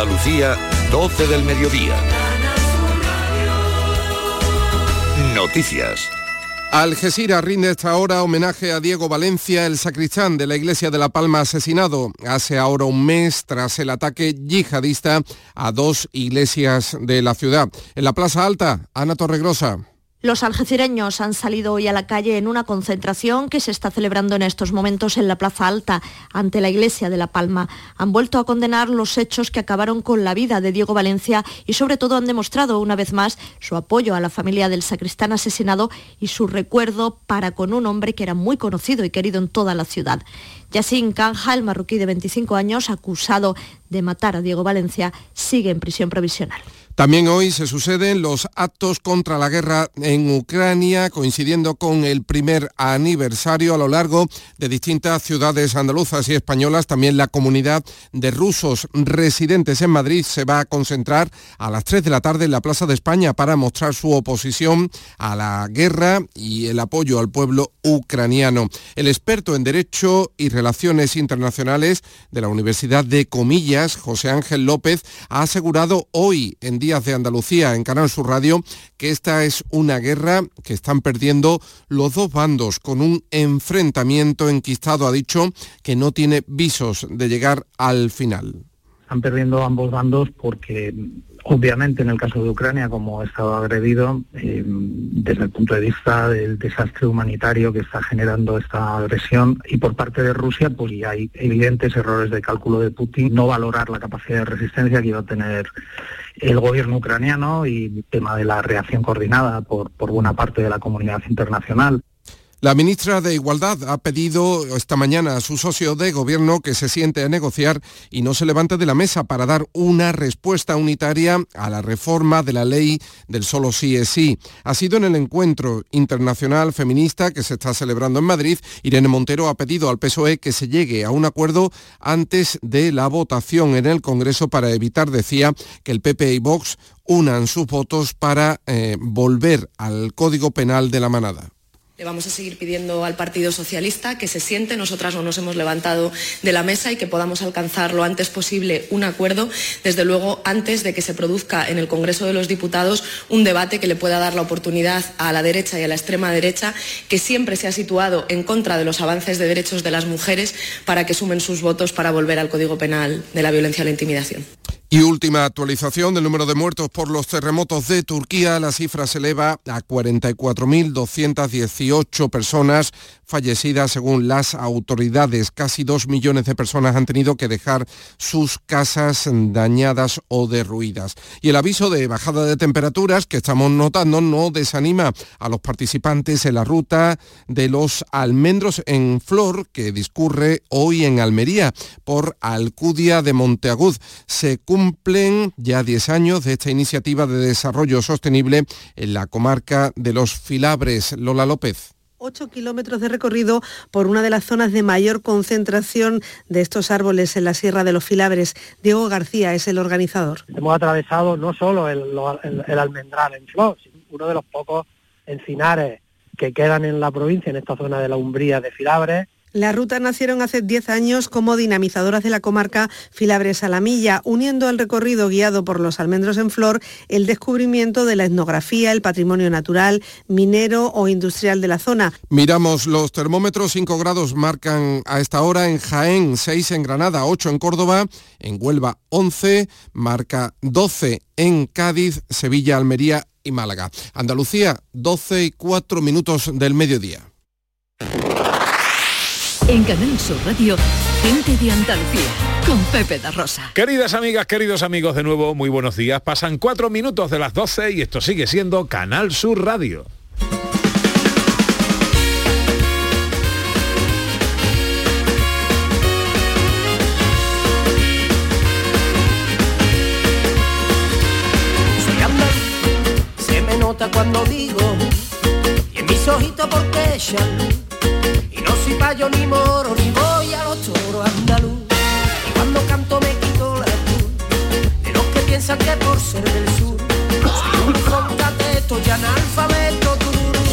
Andalucía, 12 del mediodía. Noticias. Algeciras rinde esta hora homenaje a Diego Valencia, el sacristán de la iglesia de La Palma asesinado hace ahora un mes tras el ataque yihadista a dos iglesias de la ciudad. En la Plaza Alta, Ana Torregrosa. Los algecireños han salido hoy a la calle en una concentración que se está celebrando en estos momentos en la Plaza Alta, ante la Iglesia de La Palma. Han vuelto a condenar los hechos que acabaron con la vida de Diego Valencia y sobre todo han demostrado una vez más su apoyo a la familia del sacristán asesinado y su recuerdo para con un hombre que era muy conocido y querido en toda la ciudad. Yassin Kanja, el marroquí de 25 años, acusado de matar a Diego Valencia, sigue en prisión provisional. También hoy se suceden los actos contra la guerra en Ucrania, coincidiendo con el primer aniversario a lo largo de distintas ciudades andaluzas y españolas. También la comunidad de rusos residentes en Madrid se va a concentrar a las 3 de la tarde en la Plaza de España para mostrar su oposición a la guerra y el apoyo al pueblo ucraniano. El experto en Derecho y Relaciones Internacionales de la Universidad de Comillas, José Ángel López, ha asegurado hoy en día de Andalucía en Canal Sur Radio que esta es una guerra que están perdiendo los dos bandos con un enfrentamiento enquistado, ha dicho, que no tiene visos de llegar al final. Están perdiendo ambos bandos porque Obviamente, en el caso de Ucrania, como estado agredido, eh, desde el punto de vista del desastre humanitario que está generando esta agresión, y por parte de Rusia, pues ya hay evidentes errores de cálculo de Putin, no valorar la capacidad de resistencia que iba a tener el gobierno ucraniano y el tema de la reacción coordinada por, por buena parte de la comunidad internacional. La ministra de Igualdad ha pedido esta mañana a su socio de gobierno que se siente a negociar y no se levante de la mesa para dar una respuesta unitaria a la reforma de la ley del solo sí es sí. Ha sido en el encuentro internacional feminista que se está celebrando en Madrid. Irene Montero ha pedido al PSOE que se llegue a un acuerdo antes de la votación en el Congreso para evitar, decía, que el PP y Vox unan sus votos para eh, volver al Código Penal de la manada. Le vamos a seguir pidiendo al Partido Socialista que se siente, nosotras no nos hemos levantado de la mesa y que podamos alcanzar lo antes posible un acuerdo, desde luego antes de que se produzca en el Congreso de los Diputados un debate que le pueda dar la oportunidad a la derecha y a la extrema derecha, que siempre se ha situado en contra de los avances de derechos de las mujeres, para que sumen sus votos para volver al Código Penal de la violencia y la intimidación. Y última actualización del número de muertos por los terremotos de Turquía. La cifra se eleva a 44.218 personas fallecidas según las autoridades. Casi dos millones de personas han tenido que dejar sus casas dañadas o derruidas. Y el aviso de bajada de temperaturas que estamos notando no desanima a los participantes en la ruta de los almendros en flor que discurre hoy en Almería por Alcudia de Monteagud. Se cumplen ya 10 años de esta iniciativa de desarrollo sostenible en la comarca de los Filabres. Lola López. 8 kilómetros de recorrido por una de las zonas de mayor concentración de estos árboles en la Sierra de los Filabres. Diego García es el organizador. Hemos atravesado no solo el, el almendral en flor, sino uno de los pocos encinares que quedan en la provincia, en esta zona de la Umbría de Filabres, las rutas nacieron hace 10 años como dinamizadoras de la comarca Filabres a la Milla, uniendo al recorrido guiado por los almendros en flor el descubrimiento de la etnografía, el patrimonio natural, minero o industrial de la zona. Miramos los termómetros, 5 grados marcan a esta hora en Jaén, 6 en Granada, 8 en Córdoba, en Huelva 11, marca 12 en Cádiz, Sevilla, Almería y Málaga. Andalucía, 12 y 4 minutos del mediodía. En Canal Sur Radio, gente de Andalucía, con Pepe da Rosa. Queridas amigas, queridos amigos, de nuevo, muy buenos días. Pasan cuatro minutos de las 12 y esto sigue siendo Canal Sur Radio. se me nota cuando digo, y en mis ojitos porque echan soy payo ni moro, ni voy a los toros andaluz. Y cuando canto me quito la cruz de los que piensan que por ser del sur soy un concateto y analfabeto tururú.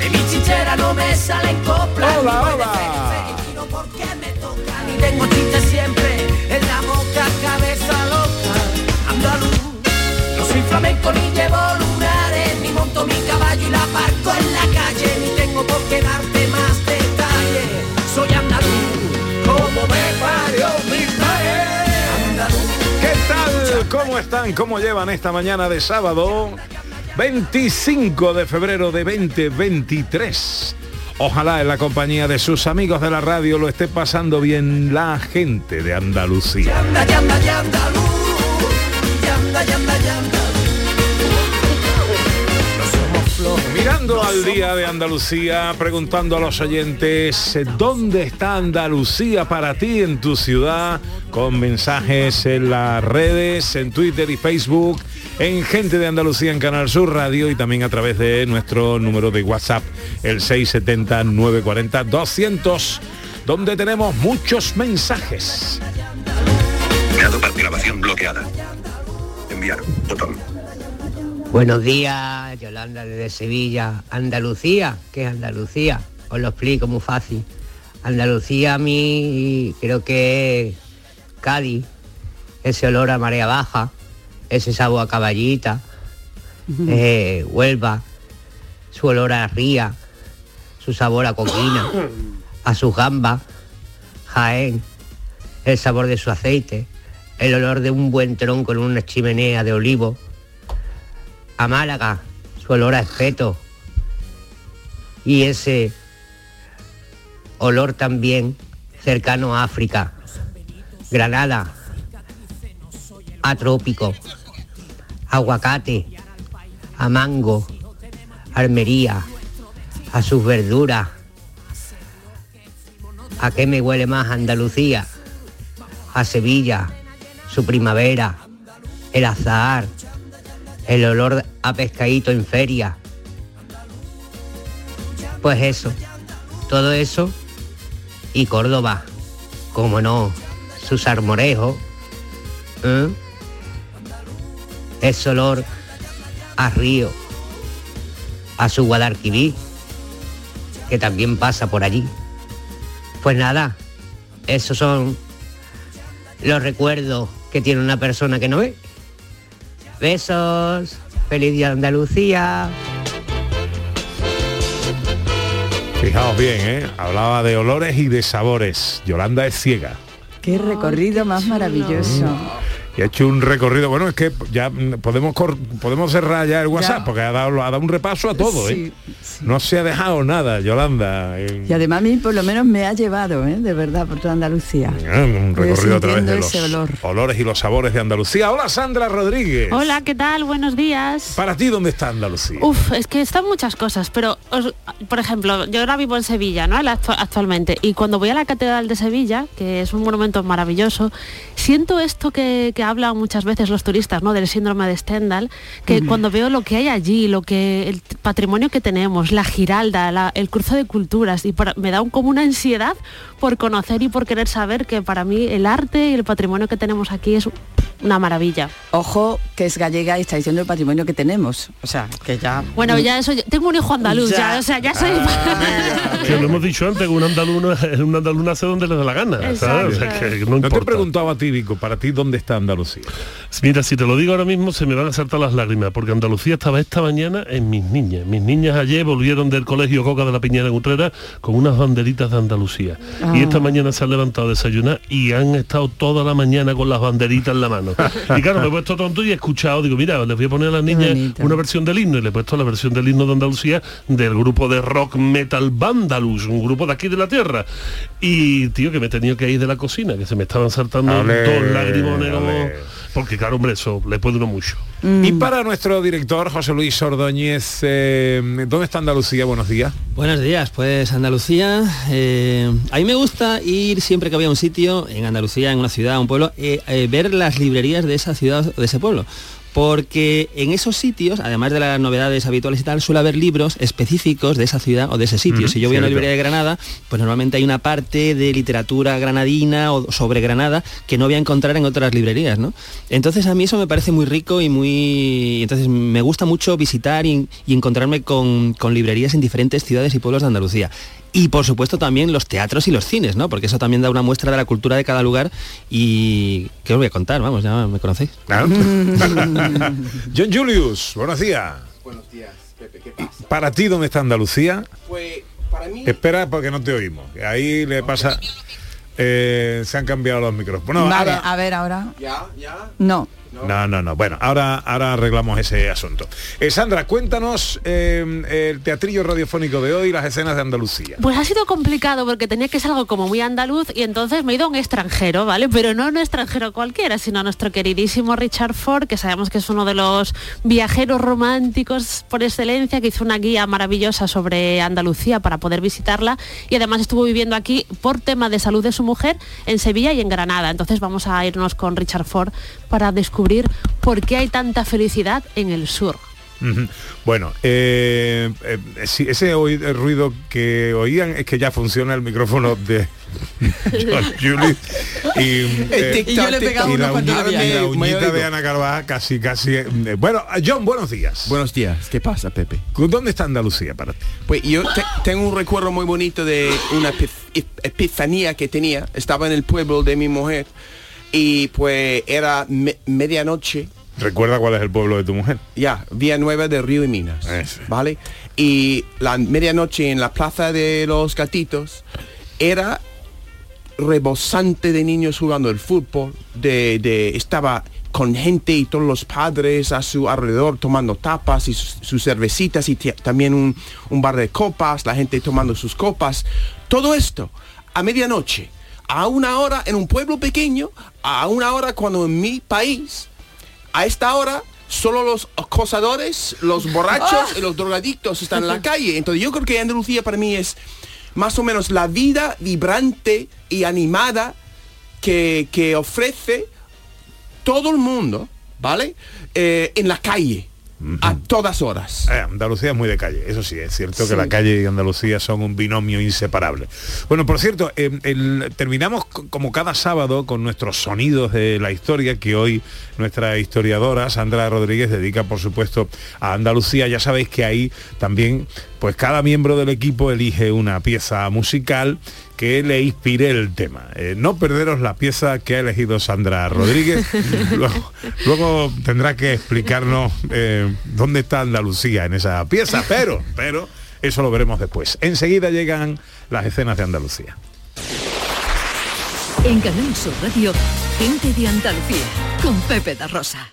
De mi chichera no me salen coplas, hola, ni voy hola. Fe, fe, porque me tocan. Y tengo chistes siempre en la boca, cabeza loca, andaluz. No soy flamenco ni llevo lunares, ni monto mi caballo y la parco en la calle ¿Cómo están? ¿Cómo llevan esta mañana de sábado? 25 de febrero de 2023. Ojalá en la compañía de sus amigos de la radio lo esté pasando bien la gente de Andalucía. Mirando al día de Andalucía, preguntando a los oyentes, ¿dónde está Andalucía para ti en tu ciudad? Con mensajes en las redes, en Twitter y Facebook, en Gente de Andalucía en Canal Sur Radio y también a través de nuestro número de WhatsApp, el 670-940-200, donde tenemos muchos mensajes. Grabación bloqueada. Enviar. Botón. Buenos días, Yolanda desde Sevilla. Andalucía, ¿qué es Andalucía? Os lo explico muy fácil. Andalucía a mí creo que es Cádiz, ese olor a marea baja, ese sabor a caballita, eh, Huelva, su olor a ría, su sabor a coquina, a sus gambas, Jaén, el sabor de su aceite, el olor de un buen tronco en una chimenea de olivo, a Málaga, su olor a espeto y ese olor también cercano a África, Granada, a trópico, aguacate, a mango, Almería, a sus verduras. ¿A qué me huele más Andalucía? A Sevilla, su primavera, el azahar, el olor a pescadito en feria. Pues eso, todo eso y Córdoba, como no, sus armorejos, ¿eh? ese olor a río, a su Guadalquivir, que también pasa por allí. Pues nada, esos son los recuerdos que tiene una persona que no ve. Besos. Feliz día de Andalucía. Fijaos bien, ¿eh? Hablaba de olores y de sabores. Yolanda es ciega. Qué recorrido más maravilloso. Y ha hecho un recorrido. Bueno, es que ya podemos cor- podemos cerrar ya el WhatsApp, Ya. porque ha dado, ha dado un repaso a todo, ¿eh? No se ha dejado nada, Yolanda. Y además a mí por lo menos me ha llevado, ¿eh? de verdad, por toda Andalucía. Ah, un recorrido a través de los olor. olores y los sabores de Andalucía. Hola Sandra Rodríguez. Hola, ¿qué tal? Buenos días. Para ti, ¿dónde está Andalucía? Uf, es que están muchas cosas, pero os- por ejemplo, yo ahora vivo en Sevilla, ¿no? Actualmente, y cuando voy a la Catedral de Sevilla, que es un monumento maravilloso, siento esto que, que hablan muchas veces los turistas, ¿no? Del síndrome de Stendhal, que cuando veo lo que hay allí, lo que el patrimonio que tenemos, la giralda, la- el cruce de culturas, y para- me da un- como una ansiedad por conocer y por querer saber que para mí el arte y el patrimonio que tenemos aquí es una maravilla. Ojo, que es gallega y está diciendo el patrimonio que tenemos. O sea, que ya... Bueno, ya eso, tengo un hijo andaluz, ya, Ya. o sea, ya soy... Que lo hemos dicho antes, que un andaluz, un andaluz hace donde le da la gana. ¿sabes? O sea, que no No te he importa. preguntado a ti, Vico, para ti, ¿dónde está Andalucía? Mira, si te lo digo ahora mismo se me van a saltar las lágrimas, porque Andalucía estaba esta mañana en mis niñas. Mis niñas ayer volvieron del colegio Coca de la Piñera en Utrera con unas banderitas de Andalucía. Ah. Y esta mañana se han levantado a desayunar y han estado toda la mañana con las banderitas en la mano. Y claro, me he puesto tonto y he escuchado, digo, mira, les voy a poner a las niñas una versión del himno y le he puesto la versión del himno de Andalucía del grupo de rock metal Vandalus, un grupo de aquí de la tierra. Y tío, que me he tenido que ir de la cocina, que se me estaban saltando dos lagrimones como... ale. Porque claro, hombre, eso le puede uno mucho. Y para nuestro director, José Luis Ordóñez, eh, ¿dónde está Andalucía? Buenos días. Buenos días, pues Andalucía, eh, a mí me gusta ir siempre que voy a un sitio, en Andalucía, en una ciudad, un pueblo, eh, eh, ver las librerías de esa ciudad o de ese pueblo. Porque en esos sitios, además de las novedades habituales y tal, suele haber libros específicos de esa ciudad o de ese sitio. Si yo voy a una librería de Granada, pues normalmente hay una parte de literatura granadina o sobre Granada que no voy a encontrar en otras librerías, ¿no? Entonces a mí eso me parece muy rico y muy... Entonces me gusta mucho visitar y, y encontrarme con, con librerías en diferentes ciudades y pueblos de Andalucía. Y por supuesto también los teatros y los cines, ¿no? Porque eso también da una muestra de la cultura de cada lugar y... ¿Qué os voy a contar? Vamos, ya me conocéis. John Julius, buenos días. Buenos días, Pepe, ¿qué pasa? Para ti, ¿dónde está Andalucía? Pues para mí... Espera porque no te oímos. Ahí le pasa... eh, se han cambiado los micrófonos. Bueno, vale, ahora- a ver ahora. Ya, ya. No, No, no, no. Bueno, ahora, ahora arreglamos ese asunto. Eh, Sandra, cuéntanos eh, el teatrillo radiofónico de hoy, las escenas de Andalucía. Pues ha sido complicado porque tenía que ser algo como muy andaluz y entonces me he ido a un extranjero, ¿vale? Pero no un extranjero cualquiera, sino a nuestro queridísimo Richard Ford, que sabemos que es uno de los viajeros románticos por excelencia, que hizo una guía maravillosa sobre Andalucía para poder visitarla y además estuvo viviendo aquí por tema de salud de su mujer en Sevilla y en Granada. Entonces vamos a irnos con Richard Ford para descubrir por qué hay tanta felicidad en el sur. Bueno, eh, eh, ese ruido que oían es que ya funciona el micrófono de Julie y, eh, yo le y la, uñita, de Ana Carvajal casi, casi. bueno, John, buenos días. Buenos días. ¿Qué pasa, Pepe? ¿Dónde está Andalucía para ti? Pues yo tengo un recuerdo muy bonito de una epifanía que tenía. Estaba en el pueblo de mi mujer y pues era medianoche. ¿Recuerda cuál es el pueblo de tu mujer? Ya, Vía Nueva de Río y Minas. ¿Vale? Y la medianoche en la Plaza de los Gatitos era rebosante de niños jugando el fútbol, de, estaba con gente y todos los padres a su alrededor tomando tapas y sus, cervecitas y también un, un bar de copas, la gente tomando sus copas. Todo esto a medianoche a una hora en un pueblo pequeño, a una hora cuando en mi país, a esta hora, solo los acosadores, los borrachos y los drogadictos están en la calle. Entonces yo creo que Andalucía para mí es más o menos la vida vibrante y animada que, que ofrece todo el mundo, ¿vale? Eh, en la calle a todas horas. Eh, Andalucía es muy de calle, eso sí, es cierto que la calle y Andalucía son un binomio inseparable. Bueno, por cierto, eh, terminamos como cada sábado con nuestros sonidos de la historia que hoy nuestra historiadora Sandra Rodríguez dedica, por supuesto, a Andalucía. Ya sabéis que ahí también, pues cada miembro del equipo elige una pieza musical que le inspire el tema. Eh, no perderos la pieza que ha elegido Sandra Rodríguez. luego, tendrá que explicarnos eh, dónde está Andalucía en esa pieza, pero, pero eso lo veremos después. Enseguida llegan las escenas de Andalucía. En Canal Sur Radio, gente de Andalucía, con Pepe da Rosa.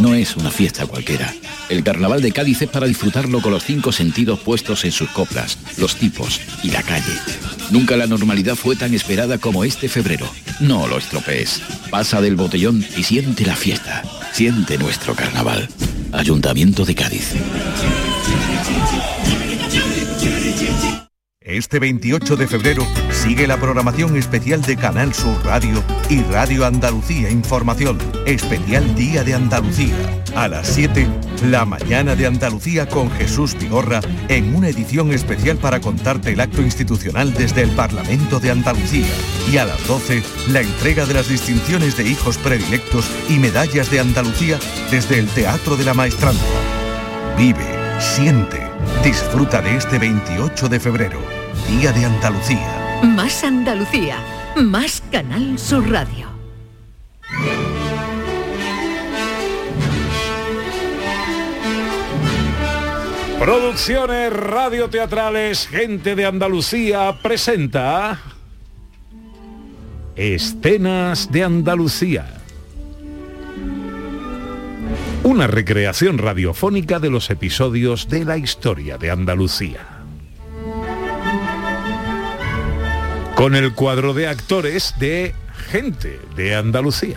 No es una fiesta cualquiera. El carnaval de Cádiz es para disfrutarlo con los cinco sentidos puestos en sus coplas, los tipos y la calle. Nunca la normalidad fue tan esperada como este febrero. No lo estropees. Pasa del botellón y siente la fiesta. Siente nuestro carnaval. Ayuntamiento de Cádiz. Este 28 de febrero sigue la programación especial de Canal Sur Radio y Radio Andalucía Información. Especial Día de Andalucía. A las 7, la mañana de Andalucía con Jesús Vigorra en una edición especial para contarte el acto institucional desde el Parlamento de Andalucía. Y a las 12, la entrega de las distinciones de hijos predilectos y medallas de Andalucía desde el Teatro de la Maestranza. Vive, siente, disfruta de este 28 de febrero Día de Andalucía. Más Andalucía, más Canal Sur Radio. Producciones radioteatrales Gente de Andalucía presenta Escenas de Andalucía. Una recreación radiofónica de los episodios de la historia de Andalucía. con el cuadro de actores de Gente de Andalucía.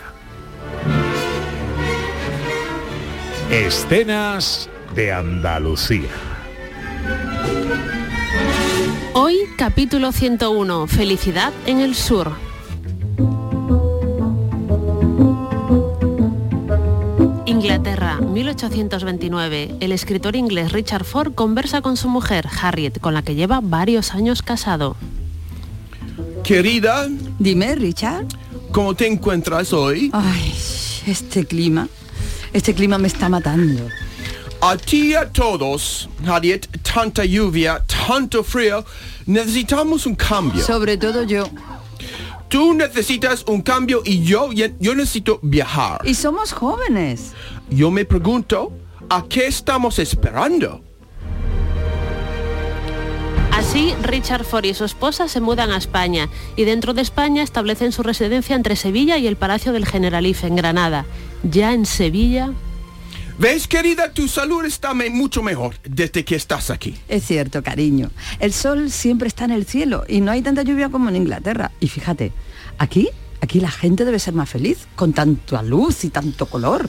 Escenas de Andalucía. Hoy capítulo 101, Felicidad en el Sur. Inglaterra, 1829. El escritor inglés Richard Ford conversa con su mujer, Harriet, con la que lleva varios años casado. Querida. Dime, Richard. ¿Cómo te encuentras hoy? Ay, este clima. Este clima me está matando. A ti y a todos, Harriet, tanta lluvia, tanto frío, necesitamos un cambio. Sobre todo yo. Tú necesitas un cambio y yo, yo necesito viajar. Y somos jóvenes. Yo me pregunto, ¿a qué estamos esperando? Así, Richard Ford y su esposa se mudan a España y dentro de España establecen su residencia entre Sevilla y el Palacio del Generalife en Granada. Ya en Sevilla... ¿Ves, querida? Tu salud está me- mucho mejor desde que estás aquí. Es cierto, cariño. El sol siempre está en el cielo y no hay tanta lluvia como en Inglaterra. Y fíjate, aquí, aquí la gente debe ser más feliz con tanta luz y tanto color.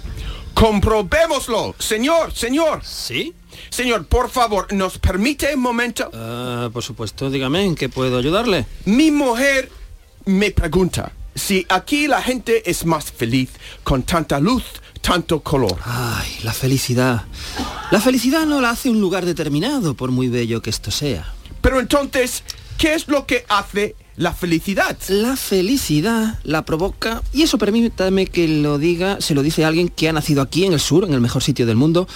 Comprobémoslo, señor, señor. ¿Sí? Señor, por favor, ¿nos permite un momento? Ah, por supuesto, dígame, ¿en qué puedo ayudarle? Mi mujer me pregunta si aquí la gente es más feliz con tanta luz, tanto color. Ay, la felicidad. La felicidad no la hace un lugar determinado, por muy bello que esto sea. Pero entonces, ¿qué es lo que hace la felicidad? La felicidad la provoca, y eso permítame que lo diga, se lo dice alguien que ha nacido aquí en el sur, en el mejor sitio del mundo.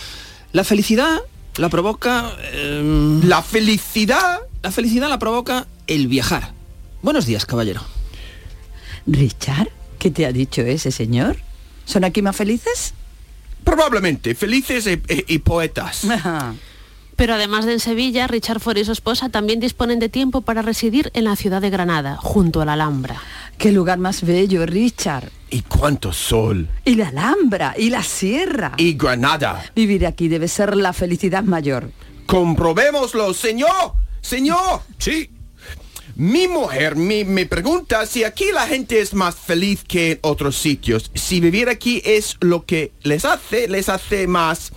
La felicidad la provoca... em, ¿La felicidad? La felicidad la provoca el viajar. Buenos días, caballero. Richard, ¿qué te ha dicho ese señor? ¿Son aquí más felices? Probablemente, felices y, y- y poetas. Pero además de en Sevilla, Richard Ford y su esposa también disponen de tiempo para residir en la ciudad de Granada, junto a la Alhambra. Qué lugar más bello, Richard. Y cuánto sol. Y la Alhambra, y la sierra. Y Granada. Vivir aquí debe ser la felicidad mayor. Comprobémoslo, señor. Señor. Sí. Mi mujer me, me pregunta si aquí la gente es más feliz que en otros sitios. Si vivir aquí es lo que les hace, les hace más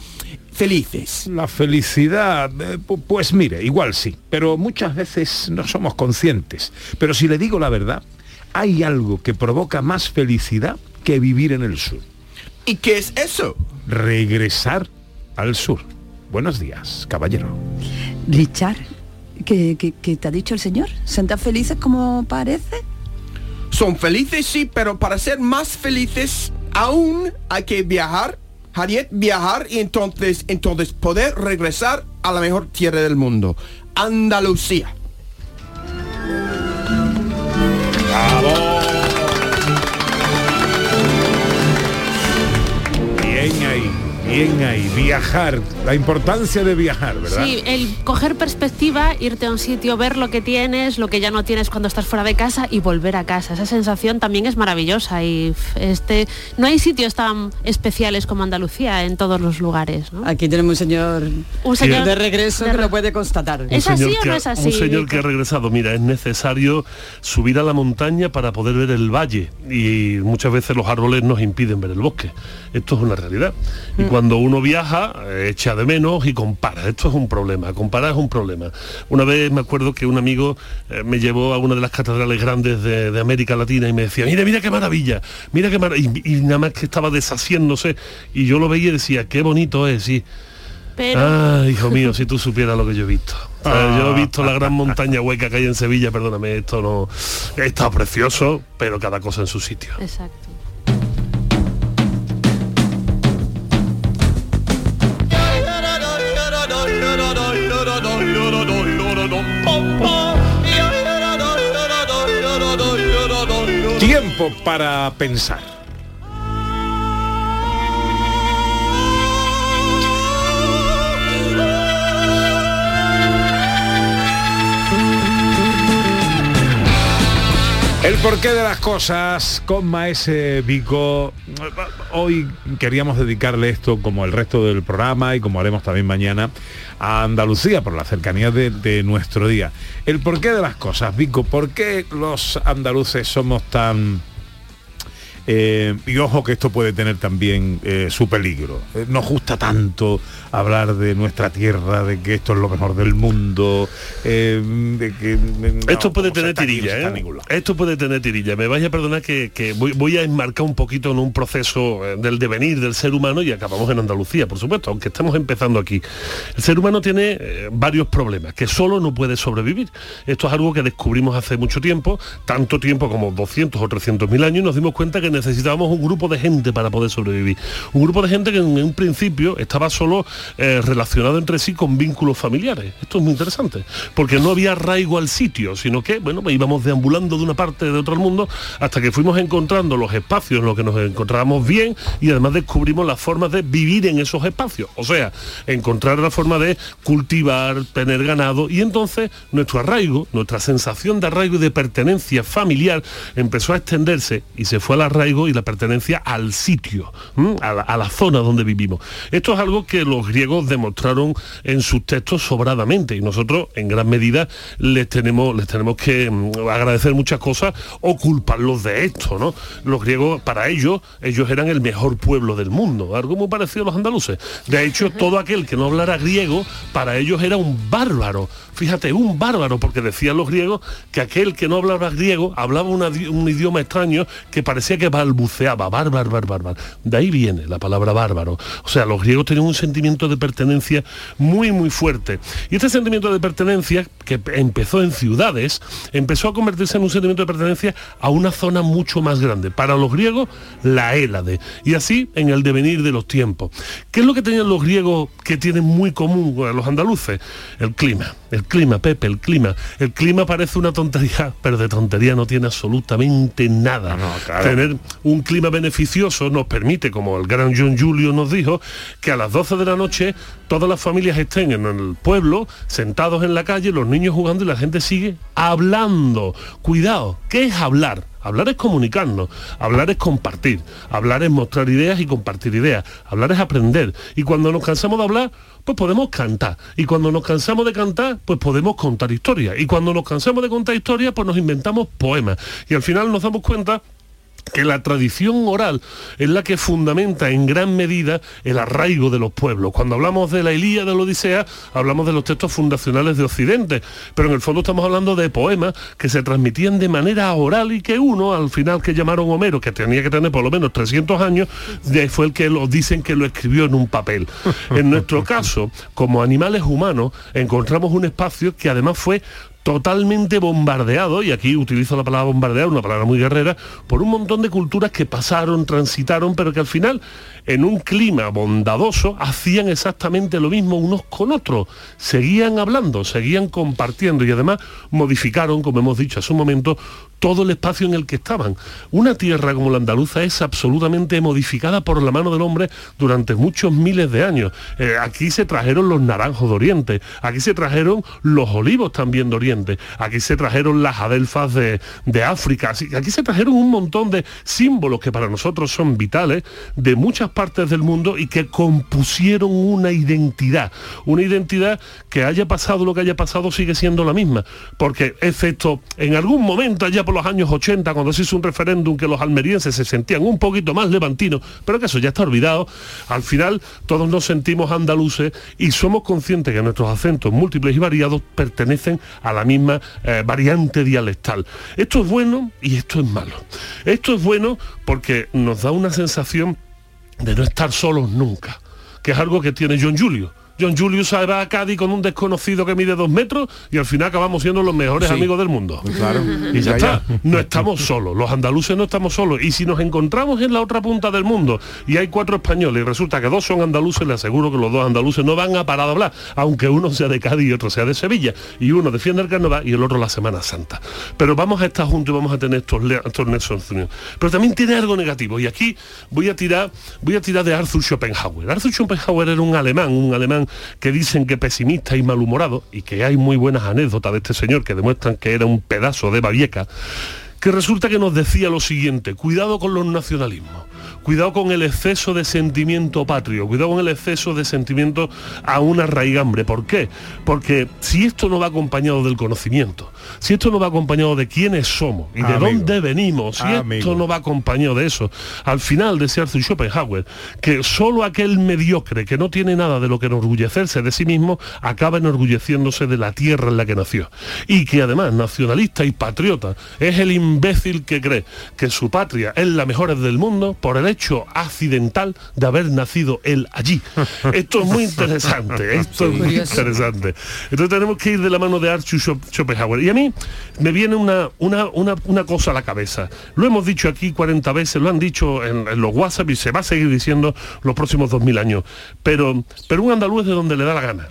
felices. La felicidad, eh, pu- pues mire, igual sí, pero muchas veces no somos conscientes. Pero si le digo la verdad, hay algo que provoca más felicidad que vivir en el sur. ¿Y qué es eso? Regresar al sur. Buenos días, caballero. Richard, ¿qué, qué- qué te ha dicho el señor? ¿Son tan felices como parece? Son felices, sí, pero para ser más felices aún hay que viajar, Harriet, viajar y entonces, entonces poder regresar a la mejor tierra del mundo, Andalucía. Bien ahí. Viajar, la importancia de viajar, ¿verdad? Sí, el coger perspectiva, irte a un sitio, ver lo que tienes, lo que ya no tienes cuando estás fuera de casa y volver a casa. Esa sensación también es maravillosa y este no hay sitios tan especiales como Andalucía en todos los lugares. ¿no? Aquí tenemos un señor, Un señor de regreso de que lo puede constatar. ¿Es un así señor o que no ha- es así, Un señor que ha regresado. Mira, es necesario subir a la montaña para poder ver el valle y muchas veces los árboles nos impiden ver el bosque. Esto es una realidad. Y cuando uno viaja, eh, echa de menos y compara. Esto es un problema. Comparar es un problema. Una vez me acuerdo que un amigo eh, me llevó a una de las catedrales grandes de, de América Latina y me decía, mira, mira qué maravilla, mira qué maravilla. Y, y nada más que estaba deshaciéndose y yo lo veía y decía, qué bonito es, sí. Pero Ah, hijo mío, si tú supieras lo que yo he visto. O sea, Yo he visto la gran montaña hueca que hay en Sevilla, perdóname, esto no... Está precioso, pero cada cosa en su sitio. Exacto. Para pensar. El porqué de las cosas con Maese Vico. Hoy queríamos dedicarle esto, como el resto del programa y como haremos también mañana, a Andalucía por la cercanía de, de nuestro día. El porqué de las cosas, Vico, ¿por qué los andaluces somos tan... eh, y ojo que esto puede tener también eh, su peligro. Eh, nos gusta tanto hablar de nuestra tierra, de que esto es lo mejor del mundo, eh, de que... no, Esto puede tener aquí, tirilla. Esto puede tener tirilla. Me vaya a perdonar que, que voy, voy a enmarcar un poquito en un proceso del devenir del ser humano y acabamos en Andalucía, por supuesto, aunque estamos empezando aquí. El ser humano tiene varios problemas, que solo no puede sobrevivir. Esto es algo que descubrimos hace mucho tiempo, tanto tiempo como 200 o 300 mil años, y nos dimos cuenta que necesitábamos un grupo de gente para poder sobrevivir. Un grupo de gente que en un principio estaba solo eh, relacionado entre sí con vínculos familiares. Esto es muy interesante, porque no había arraigo al sitio, sino que, bueno, íbamos deambulando de una parte de otro mundo hasta que fuimos encontrando los espacios en los que nos encontrábamos bien y además descubrimos las formas de vivir en esos espacios. O sea, encontrar la forma de cultivar, tener ganado y entonces nuestro arraigo, nuestra sensación de arraigo y de pertenencia familiar empezó a extenderse y se fue al arraigo y la pertenencia al sitio, a la, a la zona donde vivimos. Esto es algo que los griegos demostraron en sus textos sobradamente y nosotros en gran medida les tenemos, les tenemos que mm, agradecer muchas cosas o culparlos de esto, ¿no? Los griegos, para ellos, ellos eran el mejor pueblo del mundo, algo muy parecido a los andaluces. De hecho, todo aquel que no hablara griego, para ellos era un bárbaro. Fíjate, un bárbaro, porque decían los griegos que aquel que no hablaba griego hablaba una- un idioma extraño que parecía que balbuceaba, bárbaro, bárbaro. De ahí viene la palabra bárbaro. O sea, los griegos tenían un sentimiento de pertenencia muy, muy fuerte. Y este sentimiento de pertenencia, que empezó en ciudades, empezó a convertirse en un sentimiento de pertenencia a una zona mucho más grande. Para los griegos, la Hélade. Y así en el devenir de los tiempos. ¿Qué es lo que tenían los griegos que tienen muy común a los andaluces? El clima. El clima, Pepe, el clima. El clima parece una tontería, pero de tontería no tiene absolutamente nada. claro. Tener un clima beneficioso nos permite, como el gran John Julio nos dijo, que a las 12 de la noche todas las familias estén en el pueblo, sentados en la calle, los niños jugando y la gente sigue hablando. Cuidado, ¿qué es hablar? Hablar es comunicarnos, hablar es compartir, hablar es mostrar ideas y compartir ideas, hablar es aprender. Y cuando nos cansamos de hablar, pues podemos cantar. Y cuando nos cansamos de cantar, pues podemos contar historias. Y cuando nos cansamos de contar historias, pues nos inventamos poemas. Y al final nos damos cuenta que la tradición oral es la que fundamenta en gran medida el arraigo de los pueblos. Cuando hablamos de la Ilíada de la Odisea, hablamos de los textos fundacionales de Occidente, pero en el fondo estamos hablando de poemas que se transmitían de manera oral y que uno, al final que llamaron Homero, que tenía que tener por lo menos 300 años, fue el que lo dicen que lo escribió en un papel. En nuestro caso, como animales humanos, encontramos un espacio que además fue totalmente bombardeado, y aquí utilizo la palabra bombardear, una palabra muy guerrera, por un montón de culturas que pasaron, transitaron, pero que al final, en un clima bondadoso, hacían exactamente lo mismo unos con otros. Seguían hablando, seguían compartiendo y además modificaron, como hemos dicho hace un momento, todo el espacio en el que estaban. Una tierra como la andaluza es absolutamente modificada por la mano del hombre durante muchos miles de años. Eh, aquí se trajeron los naranjos de Oriente, aquí se trajeron los olivos también de Oriente, aquí se trajeron las adelfas de, de África, así- aquí se trajeron un montón de símbolos que para nosotros son vitales de muchas partes del mundo y que compusieron una identidad, una identidad que haya pasado lo que haya pasado sigue siendo la misma, porque excepto en algún momento allá por los años 80 cuando se hizo un referéndum que los almerienses se sentían un poquito más levantinos, pero que eso ya está olvidado, al final todos nos sentimos andaluces y somos conscientes que nuestros acentos múltiples y variados pertenecen a la misma eh, variante dialectal. Esto es bueno y esto es malo. Esto es bueno porque nos da una sensación de no estar solos nunca, que es algo que tiene John Julio. John Julio se va a Cádiz con un desconocido que mide dos metros y al final acabamos siendo los mejores Sí. amigos del mundo. Claro. Y ya, Ya, está. ya. No estamos solos, los andaluces no estamos solos. Y si nos encontramos en la otra punta del mundo y hay cuatro españoles y resulta que dos son andaluces, le aseguro que los dos andaluces no van a parar de hablar, aunque uno sea de Cádiz y otro sea de Sevilla. Y uno defiende el carnaval y el otro la Semana Santa. Pero vamos a estar juntos y vamos a tener estos, estos nexos. Pero también tiene algo negativo. Y aquí voy a tirar, voy a tirar de Arthur Schopenhauer. Arthur Schopenhauer era un alemán, un alemán que dicen que pesimista y malhumorado, y que hay muy buenas anécdotas de este señor que demuestran que era un pedazo de babieca, que resulta que nos decía lo siguiente, cuidado con los nacionalismos, cuidado con el exceso de sentimiento patrio, cuidado con el exceso de sentimiento a una raigambre. ¿Por qué? Porque si esto no va acompañado del conocimiento, si esto no va acompañado de quiénes somos y de Amigo. dónde venimos, si Amigo. esto no va acompañado de eso, al final decía Arthur Schopenhauer que solo aquel mediocre que no tiene nada de lo que enorgullecerse de sí mismo acaba enorgulleciéndose de la tierra en la que nació. Y que además nacionalista y patriota es el imbécil que cree que su patria es la mejor del mundo por el hecho accidental de haber nacido él allí. Esto es muy interesante, esto es muy interesante. Entonces tenemos que ir de la mano de Arthur Schopenhauer. Y a mí me viene una, una, una, una cosa a la cabeza. Lo hemos dicho aquí 40 veces, lo han dicho en, en los WhatsApp y se va a seguir diciendo los próximos 2000 años. Pero, pero un andaluz de donde le da la gana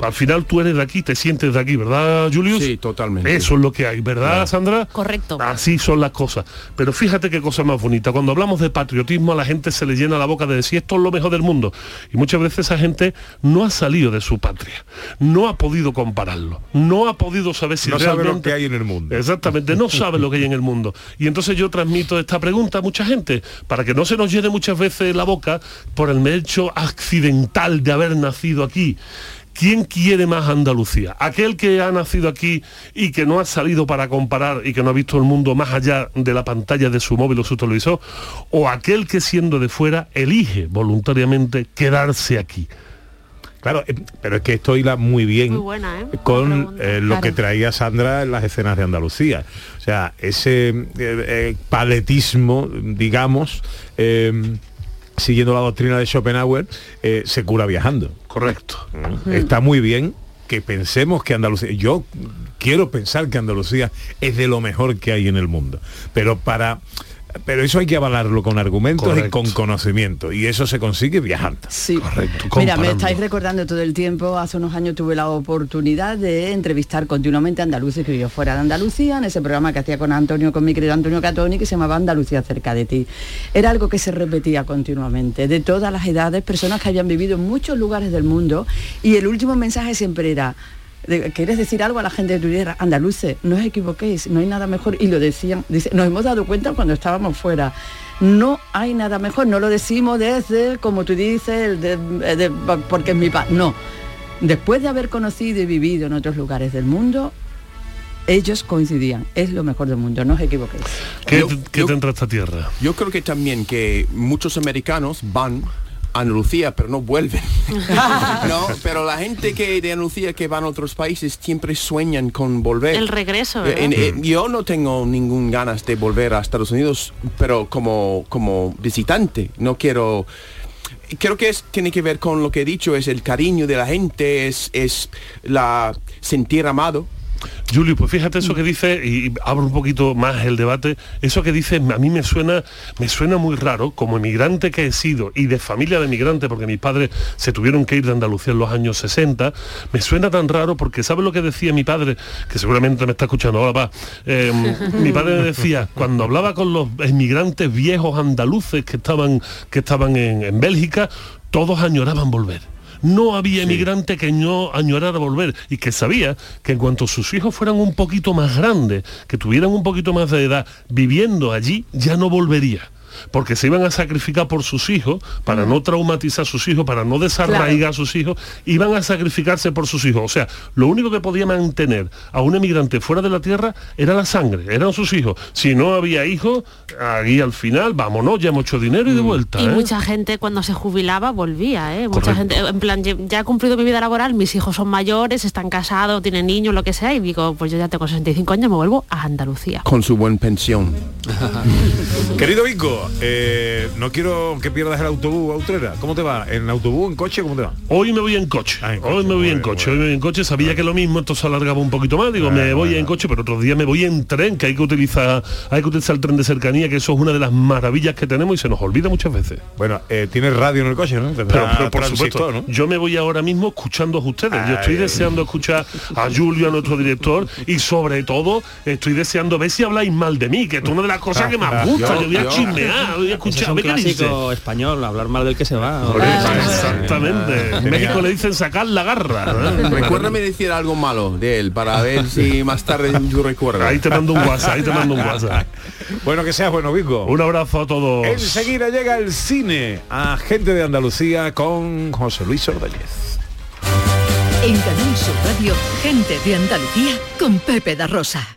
al final tú eres de aquí, te sientes de aquí, ¿verdad, Julius? Sí, totalmente. Eso es lo que hay, ¿verdad, Sandra? Correcto. Así son las cosas. Pero fíjate qué cosa más bonita. Cuando hablamos de patriotismo, a la gente se le llena la boca de decir esto es lo mejor del mundo. Y muchas veces esa gente no ha salido de su patria, no ha podido compararlo, no ha podido saber si no sabe realmente... lo que hay en el mundo. Exactamente, no sabe lo que hay en el mundo. Y entonces yo transmito esta pregunta a mucha gente, para que no se nos llene muchas veces la boca por el hecho accidental de haber nacido aquí. ¿Quién quiere más Andalucía? ¿Aquel que ha nacido aquí y que no ha salido para comparar y que no ha visto el mundo más allá de la pantalla de su móvil o su televisor? ¿O aquel que siendo de fuera elige voluntariamente quedarse aquí? Claro, eh, pero es que esto hila muy bien Muy buena, ¿eh? con eh, lo Claro. que traía Sandra en las escenas de Andalucía. O sea, ese eh, eh, paletismo, digamos, eh, siguiendo la doctrina de Schopenhauer, eh, se cura viajando. Correcto. Está muy bien que pensemos que Andalucía, yo quiero pensar que Andalucía es de lo mejor que hay en el mundo, pero para pero eso hay que avalarlo con argumentos Correcto. y con conocimiento y eso se consigue viajando. Sí. Correcto. Mira, me estáis recordando todo el tiempo, hace unos años tuve la oportunidad de entrevistar continuamente a andaluces que yo fuera de Andalucía, en ese programa que hacía con Antonio, con mi querido Antonio Catoni, que se llamaba Andalucía cerca de ti. Era algo que se repetía continuamente, de todas las edades, personas que habían vivido en muchos lugares del mundo, y el último mensaje siempre era, ¿quieres decir algo a la gente de tu tierra? Andaluces, no os equivoquéis, no hay nada mejor. Y lo decían, dice, nos hemos dado cuenta cuando estábamos fuera. No hay nada mejor, no lo decimos desde, como tú dices, de- de- porque es mi paz. No. Después de haber conocido y vivido en otros lugares del mundo, ellos coincidían, es lo mejor del mundo, no os equivoquéis. ¿Qué, Yo- qué yo- tendrá esta tierra? Yo creo que también que muchos americanos van a Andalucía pero no vuelven. no, pero la gente que de Andalucía que van a otros países siempre sueñan con volver. El regreso, Eh, eh, yo no tengo ningún ganas de volver a Estados Unidos, pero como, como visitante, no quiero... Creo que es, tiene que ver con lo que he dicho, es el cariño de la gente, es, es la sentir amado. Julio, pues fíjate eso que dice, y abro un poquito más el debate, eso que dice a mí me suena, me suena muy raro, como emigrante que he sido y de familia de emigrante, porque mis padres se tuvieron que ir de Andalucía en los años 60, me suena tan raro porque ¿sabe lo que decía mi padre? Que seguramente me está escuchando, hola pa. Eh, mi padre me decía, cuando hablaba con los emigrantes viejos andaluces que estaban, que estaban en, en Bélgica, todos añoraban volver. No había emigrante que no añorara volver y que sabía que en cuanto sus hijos fueran un poquito más grandes, que tuvieran un poquito más de edad, viviendo allí, ya no volvería. Porque se iban a sacrificar por sus hijos, para no traumatizar a sus hijos, para no desarraigar a sus hijos, iban a sacrificarse por sus hijos. O sea, lo único que podía mantener a un emigrante fuera de la tierra era la sangre, eran sus hijos. Si no había hijos, ahí al final, vámonos, ya hemos hecho dinero y de vuelta. Y ¿eh? mucha gente cuando se jubilaba volvía, ¿eh? Mucha Correcto. gente, en plan, ya ya he cumplido mi vida laboral, mis hijos son mayores, están casados, tienen niños, lo que sea, y digo, pues yo ya tengo 65 años, me vuelvo a Andalucía. Con su buen pensión. Querido Vico, eh, no quiero que pierdas el autobús, Autrera. ¿Cómo te va? ¿En autobús, en coche? ¿Cómo te va? Hoy me voy en coche. Ah, en coche, hoy me voy en coche. Hoy me voy en coche. Sabía que lo mismo esto se alargaba un poquito más. Digo, me Bueno, voy en coche, pero otros días me voy en tren, que hay que utilizar, hay que utilizar el tren de cercanía, que eso es una de las maravillas que tenemos y se nos olvida muchas veces. Bueno, eh, tienes radio en el coche, ¿no? Pero, por supuesto, ¿no? yo me voy ahora mismo escuchando a ustedes. Yo estoy deseando escuchar a Julio, a nuestro director, y sobre todo estoy deseando ver si habláis mal de mí, que es una de las cosas que más gusta. Yo- voy a chismear, voy a Ese es escuchar. un clásico español, hablar mal del que se va. Exactamente. En México le dicen sacar la garra. ¿eh? Recuérdame decir algo malo de él para ver si más tarde yo recuerdo. Ahí te mando un WhatsApp, ahí te mando un WhatsApp. Bueno, que seas bueno, Vico. Un abrazo a todos. Enseguida llega el cine a gente de Andalucía con José Luis Ordóñez. En Canal Sur Radio, gente de Andalucía con Pepe da Rosa.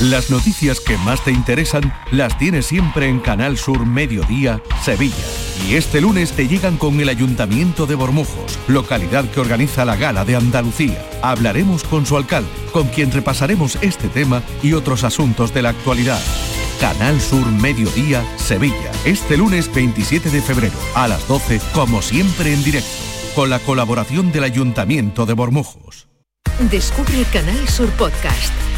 Las noticias que más te interesan las tienes siempre en Canal Sur Mediodía, Sevilla. Y este lunes te llegan con el Ayuntamiento de Bormujos, localidad que organiza la Gala de Andalucía. Hablaremos con su alcalde, con quien repasaremos este tema y otros asuntos de la actualidad. Canal Sur Mediodía, Sevilla. Este lunes 27 de febrero, a las 12, como siempre en directo, con la colaboración del Ayuntamiento de Bormujos. Descubre Canal Sur Podcast.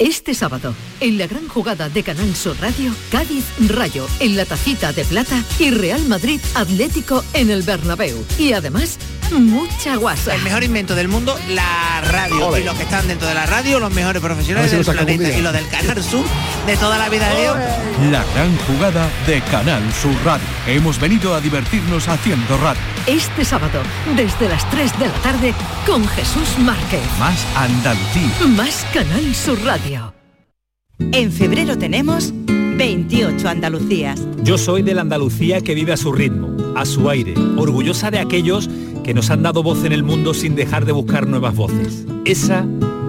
Este sábado, en la gran jugada de Canal Sur Radio, Cádiz Rayo en la tacita de plata y Real Madrid Atlético en el Bernabéu. Y además, mucha guasa. El mejor invento del mundo, la radio. Y los que están dentro de la radio, los mejores profesionales del planeta. Y los del Canal Sur de toda la vida de Dios. La gran jugada de Canal Sur Radio. Hemos venido a divertirnos haciendo radio. Este sábado, desde las 3 de la tarde, con Jesús Márquez. Más Andalucía. Más Canal Sur Radio. En febrero tenemos 28 Andalucías. Yo soy de la Andalucía que vive a su ritmo, a su aire, orgullosa de aquellos que nos han dado voz en el mundo sin dejar de buscar nuevas voces. Esa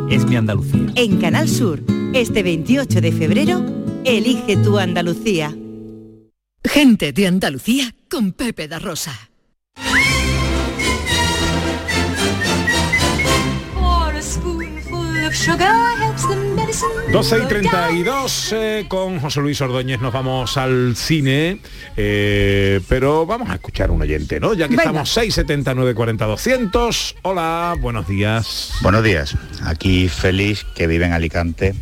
es mi Andalucía. En Canal Sur, este 28 de febrero, elige tu Andalucía. Gente de Andalucía con Pepe da Rosa. 12 y 32 eh, con José Luis Ordóñez nos vamos al cine, eh, pero vamos a escuchar un oyente, ¿no? Ya que Venga. estamos 679 40 200. Hola, buenos días. Buenos días. Aquí feliz que vive en Alicante,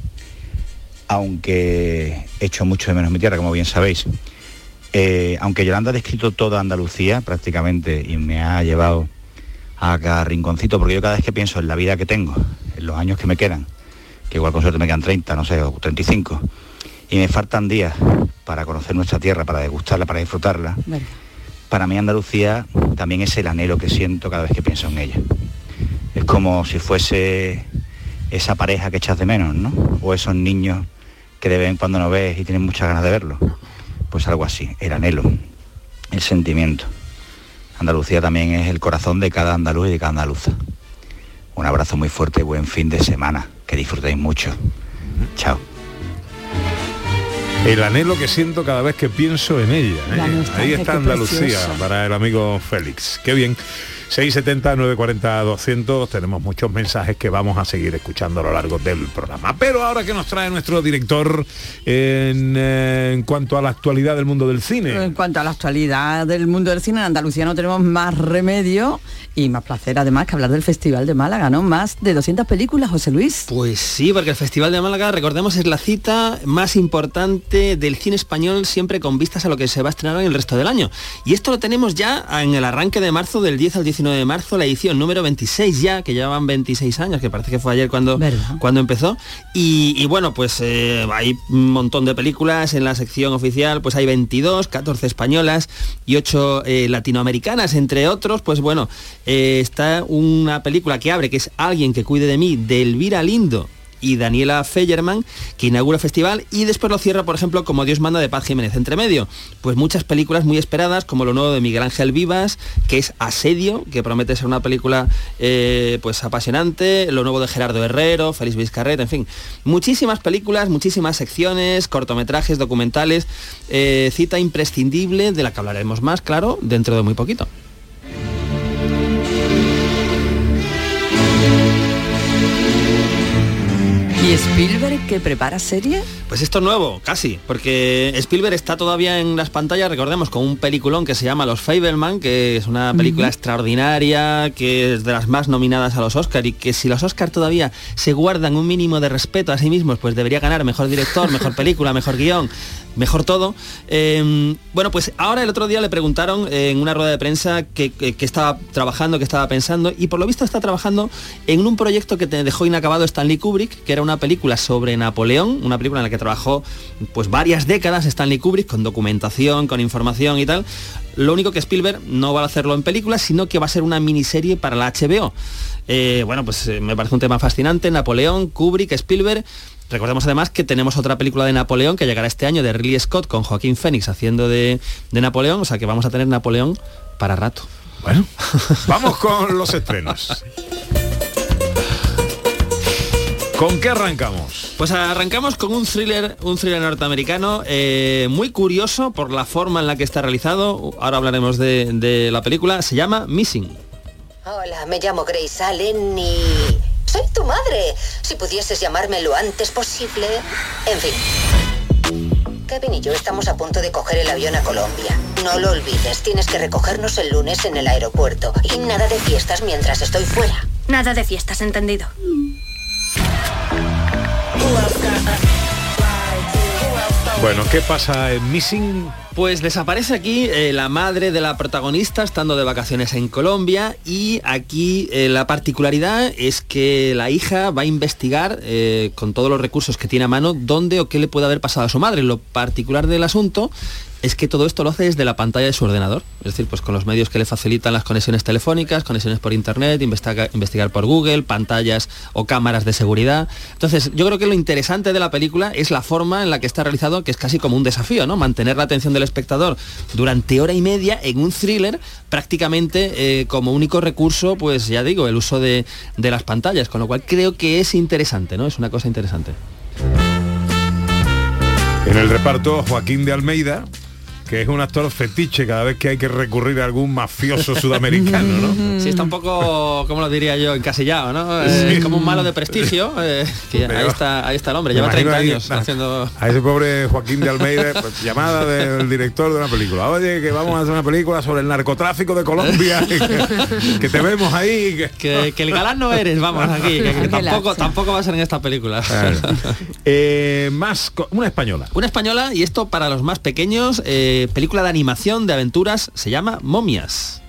aunque echo mucho de menos mi tierra, como bien sabéis. Eh, aunque Yolanda ha descrito toda Andalucía prácticamente y me ha llevado a cada rinconcito, porque yo cada vez que pienso en la vida que tengo, en los años que me quedan, que igual con suerte me quedan 30, no sé, o 35, y me faltan días para conocer nuestra tierra, para degustarla, para disfrutarla, para mí Andalucía también es el anhelo que siento cada vez que pienso en ella. Es como si fuese esa pareja que echas de menos, ¿no? O esos niños que de vez en cuando no ves y tienes muchas ganas de verlo. Pues algo así, el anhelo, el sentimiento. Andalucía también es el corazón de cada andaluz y de cada andaluza. Un abrazo muy fuerte y buen fin de semana. Que disfrutéis mucho. Chao. El anhelo que siento cada vez que pienso en ella. ¿eh? Ahí está Andalucía precioso. para el amigo Félix. Qué bien. 670 940 200 tenemos muchos mensajes que vamos a seguir escuchando a lo largo del programa. Pero ahora que nos trae nuestro director en, eh, en cuanto a la actualidad del mundo del cine. En cuanto a la actualidad del mundo del cine, en Andalucía no tenemos más remedio y más placer además que hablar del Festival de Málaga, ¿no? Más de 200 películas, José Luis. Pues sí, porque el Festival de Málaga, recordemos, es la cita más importante del cine español siempre con vistas a lo que se va a estrenar en el resto del año. Y esto lo tenemos ya en el arranque de marzo, del 10 al 19 de marzo, la edición número 26 ya, que llevan 26 años, que parece que fue ayer cuando, cuando empezó. Y, y bueno, pues eh, hay un montón de películas en la sección oficial, pues hay 22, 14 españolas y 8 eh, latinoamericanas, entre otros, pues bueno, eh, está una película que abre, que es Alguien que cuide de mí, de Elvira Lindo y Daniela Feyerman, que inaugura el festival y después lo cierra, por ejemplo, como Dios manda de Paz Jiménez. Entre medio, pues muchas películas muy esperadas, como lo nuevo de Miguel Ángel Vivas, que es Asedio, que promete ser una película eh, pues apasionante, lo nuevo de Gerardo Herrero, Félix Vizcarret, en fin, muchísimas películas, muchísimas secciones, cortometrajes, documentales, eh, cita imprescindible de la que hablaremos más, claro, dentro de muy poquito. ¿Y Spielberg que prepara serie? Pues esto es nuevo, casi, porque Spielberg está todavía en las pantallas, recordemos, con un peliculón que se llama Los Fableman, que es una película extraordinaria, que es de las más nominadas a los Oscar y que si los Oscar todavía se guardan un mínimo de respeto a sí mismos, pues debería ganar mejor director, mejor película, mejor guion, mejor todo. Eh, bueno, pues ahora el otro día le preguntaron en una rueda de prensa que estaba trabajando, que estaba pensando, y por lo visto está trabajando en un proyecto que te dejó inacabado Stanley Kubrick, que era una película sobre Napoleón, una película en la que trabajó pues varias décadas Stanley Kubrick, con documentación, con información y tal. Lo único que Spielberg no va a hacerlo en película, sino que va a ser una miniserie para la HBO. Eh, bueno, pues eh, me parece un tema fascinante. Napoleón, Kubrick, Spielberg. Recordemos además que tenemos otra película de Napoleón que llegará este año de Ridley Scott con Joaquín Phoenix haciendo de, de Napoleón, o sea que vamos a tener Napoleón para rato. Bueno, vamos con los estrenos. ¿Con qué arrancamos? Pues arrancamos con un thriller, un thriller norteamericano eh, muy curioso por la forma en la que está realizado. Ahora hablaremos de, de la película. Se llama Missing. Hola, me llamo Grace Allen y... Soy tu madre. Si pudieses llamarme lo antes posible... En fin. Kevin y yo estamos a punto de coger el avión a Colombia. No lo olvides, tienes que recogernos el lunes en el aeropuerto. Y nada de fiestas mientras estoy fuera. Nada de fiestas, entendido. Bueno, ¿qué pasa en Missing? Pues desaparece aquí eh, la madre de la protagonista estando de vacaciones en Colombia y aquí eh, la particularidad es que la hija va a investigar eh, con todos los recursos que tiene a mano dónde o qué le puede haber pasado a su madre. Lo particular del asunto es que todo esto lo hace desde la pantalla de su ordenador, es decir, pues con los medios que le facilitan las conexiones telefónicas, conexiones por internet, investiga- investigar por Google, pantallas o cámaras de seguridad. Entonces, yo creo que lo interesante de la película es la forma en la que está realizado, que es casi como un desafío, ¿no? Mantener la atención del espectador durante hora y media en un thriller prácticamente eh, como único recurso, pues ya digo, el uso de, de las pantallas, con lo cual creo que es interesante, ¿no? Es una cosa interesante. En el reparto, Joaquín de Almeida, que es un actor fetiche cada vez que hay que recurrir a algún mafioso sudamericano, ¿no? Sí, está un poco, ¿cómo lo diría yo? Encasillado, ¿no? Eh, Sí. como un malo de prestigio. eh, que ahí, está, ahí está el hombre, lleva imagino 30 ahí, años na- haciendo... A ese pobre Joaquín de Almeida, pues, llamada del director de una película. Oye, que vamos a hacer una película sobre el narcotráfico de Colombia, que, que te vemos ahí. Que... Que, que el galán no eres, vamos, aquí, que, que tampoco, tampoco va a ser en esta película. Claro. Eh, más, una española. Una española, y esto para los más pequeños, eh, película de animación de aventuras, se llama Momias.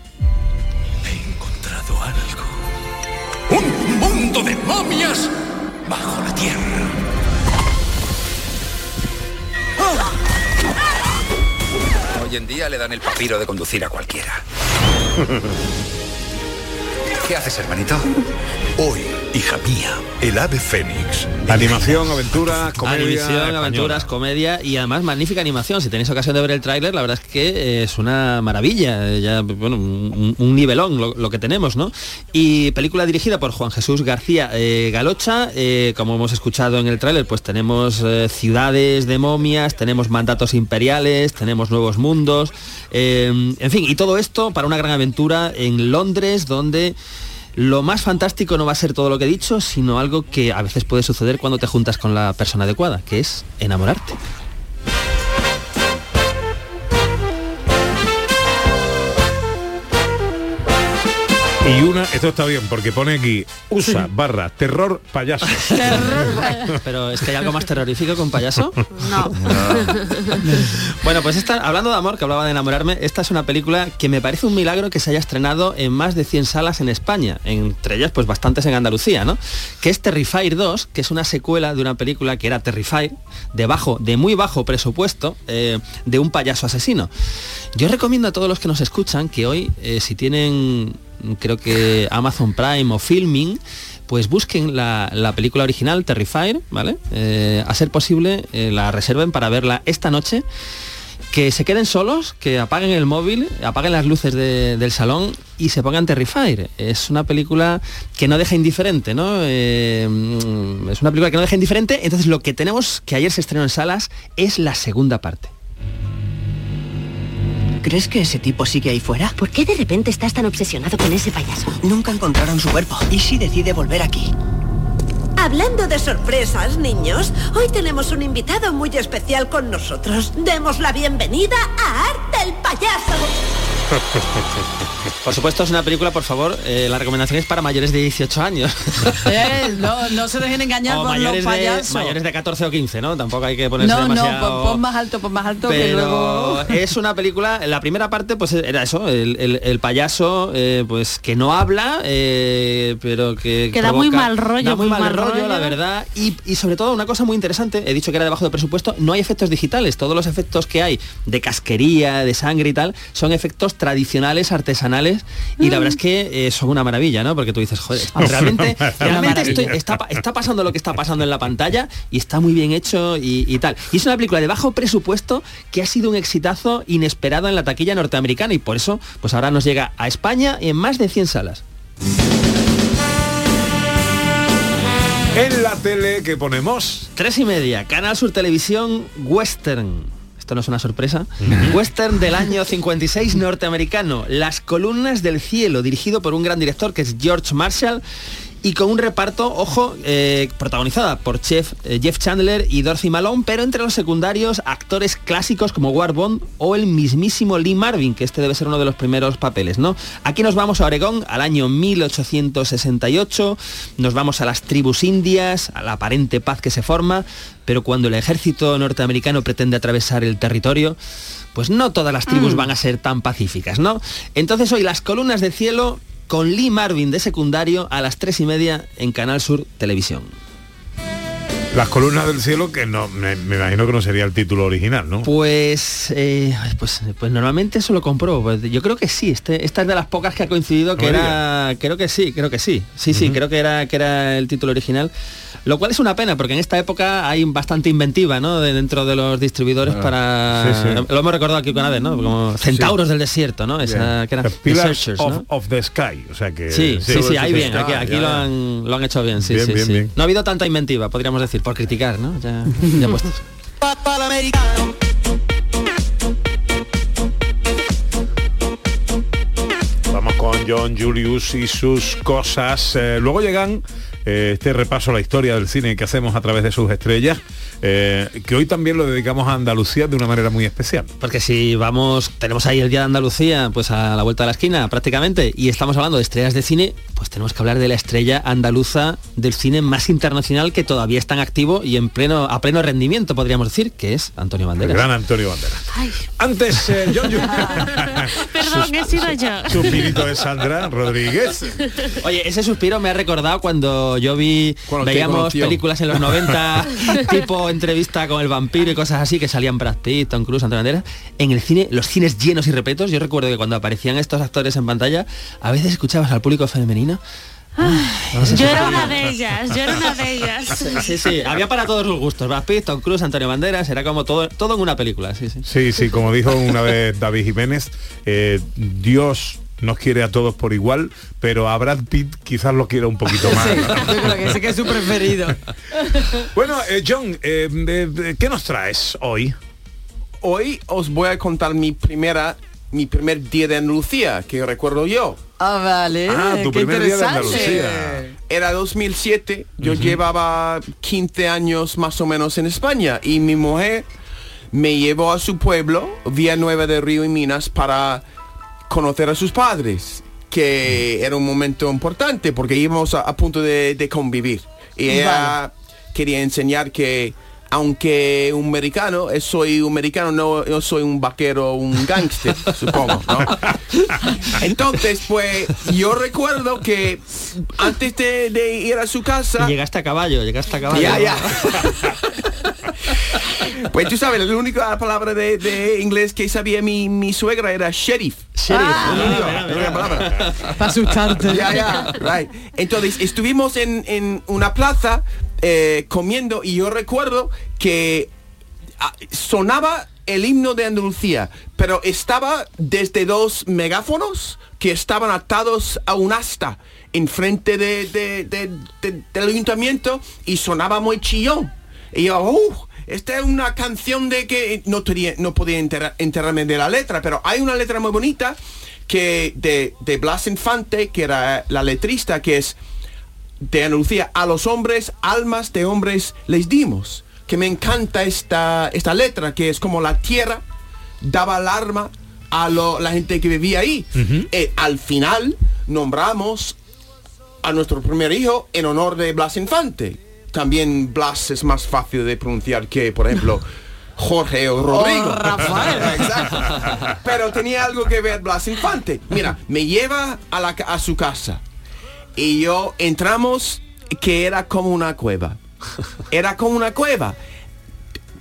¡Un mundo de momias bajo la tierra! Hoy en día le dan el papiro de conducir a cualquiera. ¿Qué haces, hermanito? Hoy, hija mía, el ave fénix. Animación, aventura, comedia. Animación, española. aventuras, comedia y además magnífica animación. Si tenéis ocasión de ver el tráiler, la verdad es que eh, es una maravilla, eh, ya bueno, un, un nivelón lo, lo que tenemos, ¿no? Y película dirigida por Juan Jesús García eh, Galocha, eh, como hemos escuchado en el tráiler, pues tenemos eh, ciudades de momias, tenemos mandatos imperiales, tenemos nuevos mundos, eh, en fin, y todo esto para una gran aventura en Londres, donde lo más fantástico no va a ser todo lo que he dicho, sino algo que a veces puede suceder cuando te juntas con la persona adecuada, que es enamorarte. Y una, esto está bien, porque pone aquí, USA barra terror payaso. Pero es que hay algo más terrorífico que un payaso. No. Bueno, pues esta, hablando de amor, que hablaba de enamorarme, esta es una película que me parece un milagro que se haya estrenado en más de 100 salas en España, entre ellas pues bastantes en Andalucía, ¿no? Que es Terrifier 2, que es una secuela de una película que era Terrifier, de bajo, de muy bajo presupuesto, eh, de un payaso asesino. Yo recomiendo a todos los que nos escuchan que hoy, eh, si tienen, creo que Amazon Prime o Filming, pues busquen la, la película original, Terrifier, ¿vale? Eh, a ser posible, eh, la reserven para verla esta noche que se queden solos, que apaguen el móvil, apaguen las luces de- del salón y se pongan Terrifier. Es una película que no deja indiferente, ¿no? Eh, es una película que no deja indiferente. Entonces lo que tenemos, que ayer se estrenó en salas, es la segunda parte. ¿Crees que ese tipo sigue ahí fuera? ¿Por qué de repente estás tan obsesionado con ese payaso? Nunca encontraron su cuerpo. ¿Y si decide volver aquí? Hablando de sorpresas, niños, hoy tenemos un invitado muy especial con nosotros. Demos la bienvenida a Art el Payaso. Por supuesto es una película, por favor, eh, la recomendación es para mayores de 18 años. Eh, no, no se dejen engañar o por los mayores de, payasos. mayores de 14 o 15, ¿no? Tampoco hay que ponerse no, demasiado... no, pon, pon más alto, pon más alto, que pero luego... es una película la primera parte pues era eso el, el- el payaso eh, pues que no habla pero que Que da muy mal rollo, da muy muy mal mal rollo, rollo. la verdad y, y sobre todo una cosa muy interesante he dicho que era debajo de presupuesto no hay efectos digitales todos los efectos que hay de casquería de sangre y tal son efectos tradicionales artesanales y la verdad es que eh, son una maravilla no porque tú dices joder realmente realmente estoy- está, está pasando lo que está pasando en la pantalla y está muy bien hecho y, y tal. Y es una película de bajo presupuesto que ha sido un exitazo inesperado en la taquilla norteamericana y por eso pues ahora nos llega a España en más de 100 salas. En la tele que ponemos. Tres y media, Canal Sur Televisión Western. Esto no es una sorpresa. Western del año 56 norteamericano. Las columnas del cielo, dirigido por un gran director que es George Marshall. Y con un reparto, ojo, eh, protagonizada por Jeff, eh, Jeff Chandler y Dorothy Malone, pero entre los secundarios, actores clásicos como War Bond o el mismísimo Lee Marvin, que este debe ser uno de los primeros papeles, ¿no? Aquí nos vamos a Oregón, al año 1868, nos vamos a las tribus indias, a la aparente paz que se forma, pero cuando el ejército norteamericano pretende atravesar el territorio, pues no todas las tribus Mm. van a ser tan pacíficas, ¿no? Entonces hoy las columnas del cielo con Lee Marvin de secundario a las tres y media en Canal Sur Televisión. Las columnas del cielo, que no, me, me imagino que no sería el título original, ¿no? Pues, eh, pues, pues normalmente eso lo compro. Pues yo creo que sí. Este, esta es de las pocas que ha coincidido que No era. Creo que sí, creo que sí. Sí, sí, creo que era, que era el título original. Lo cual es una pena, porque en esta época hay bastante inventiva, ¿no? De- dentro de los distribuidores Ah, para. sí, sí. Lo hemos recordado aquí una vez, ¿no? Como centauros del desierto, ¿no? Esa, que eran researchers, of, ¿no? of the Sky. O sea que. Sí, sí, sí, ahí bien, aquí, lo, han, lo han hecho bien, sí, Bien, sí, bien, sí. bien. No ha habido tanta inventiva, podríamos decir, por criticar, ¿no? Ya, ya puestos. Vamos con John Julius y sus cosas. Eh, luego llegan eh, este repaso a la historia del cine que hacemos a través de sus estrellas, eh, que hoy también lo dedicamos a Andalucía de una manera muy especial. Porque si vamos, tenemos ahí el Día de Andalucía, pues a la vuelta de la esquina prácticamente, y estamos hablando de estrellas de cine, pues tenemos que hablar de la estrella andaluza del cine más internacional que todavía está en activo y en pleno, a pleno rendimiento, podríamos decir, que es Antonio El Banderas. gran Antonio Banderas. Antes, eh, John Julius. Perdón, he sido yo. Suspirito de Sandra Rodríguez. Oye, ese suspiro me ha recordado cuando yo vi, Cuando veíamos películas en los 90, tipo entrevista con el vampiro y cosas así, que salían Brad Pitt, Tom Cruise, Antonio Banderas. En el cine, los cines llenos y repletos, yo recuerdo que cuando aparecían estos actores en pantalla, a veces escuchabas al público femenino. ese Yo era una de ellas, yo era una de ellas. Sí, sí, había para todos los gustos. Brad Pitt, Tom Cruise, Antonio Banderas, era como todo, todo en una película, sí, sí. Sí, sí, como dijo una vez David Jiménez, eh, Dios nos quiere a todos por igual, pero a Brad Pitt quizás lo quiera un poquito más. ¿no? Yo creo que ese que es su preferido. Bueno, eh, John, eh, ¿qué nos traes hoy? Hoy os voy a contar mi primera mi primer día de Andalucía, que recuerdo yo. Ah, vale. Ah, tu qué primer día de interesante. Andalucía. Era 2007, yo llevaba 15 años más o menos en España y mi mujer me llevó a su pueblo, Villanueva de Río y Minas, para conocer a sus padres, que era un momento importante porque íbamos a, a punto de, de convivir. Y ella quería enseñar que aunque un americano, eh, soy un americano, no, soy un vaquero, un gángster, supongo, ¿no? Entonces, pues, yo recuerdo que antes de, de ir a su casa... Llegaste a caballo, llegaste a caballo. Ya, ya. Pues tú sabes, la única palabra de, de inglés que sabía mi, mi suegra era sheriff. Sheriff. Ah. la única palabra. Para asustarte. Ya, ya, right. Entonces estuvimos en, en una plaza eh, comiendo y yo recuerdo que ah, sonaba el himno de Andalucía, pero estaba desde dos megáfonos que estaban atados a un asta enfrente de, de- de- de- del ayuntamiento y sonaba muy chillón. Y yo, "Uh, esta es una canción de que no, tenía, no podía enterarme de la letra, pero hay una letra muy bonita que de, de Blas Infante, que era la letrista, que es de Andalucía, a los hombres, almas de hombres les dimos. Que me encanta esta, esta letra, que es como la tierra daba alarma a lo- la gente que vivía ahí. Eh, al final nombramos a nuestro primer hijo en honor de Blas Infante. También Blas es más fácil de pronunciar que, por ejemplo, Jorge o Rodrigo. O Rafael. Exacto. Pero tenía algo que ver Blas Infante. Mira, me lleva a, la, ca- a su casa y yo entramos que era como una cueva. Era como una cueva.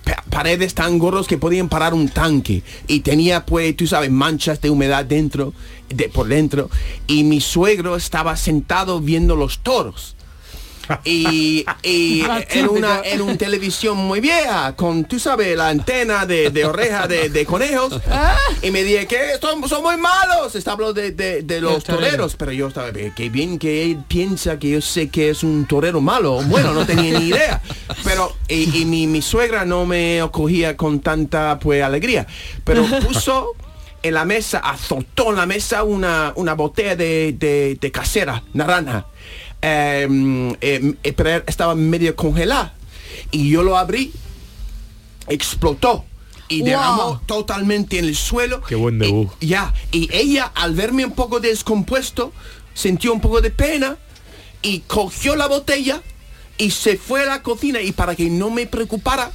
Pa- paredes tan gordos que podían parar un tanque y tenía pues tú sabes manchas de humedad dentro de por dentro y mi suegro estaba sentado viendo los toros y, y Ah, en una en un televisión muy vieja con tú sabes la antena de, de oreja de, de conejos. Y me dije que son, son muy malos está hablando de, de- de los toreros. pero yo estaba "Eh, qué bien que él piensa que yo sé que es un torero malo bueno no tenía ni idea. Pero y, y mi, mi suegra no me acogía con tanta pues alegría. Pero puso en la mesa azotó en la mesa una, una botella de, de, de casera naranja pero estaba medio congelada y yo lo abrí explotó y Wow. derramó totalmente en el suelo Qué buen debut. ya, y ella al verme un poco descompuesto, sintió un poco de pena y cogió la botella y se fue a la cocina y para que no me preocupara,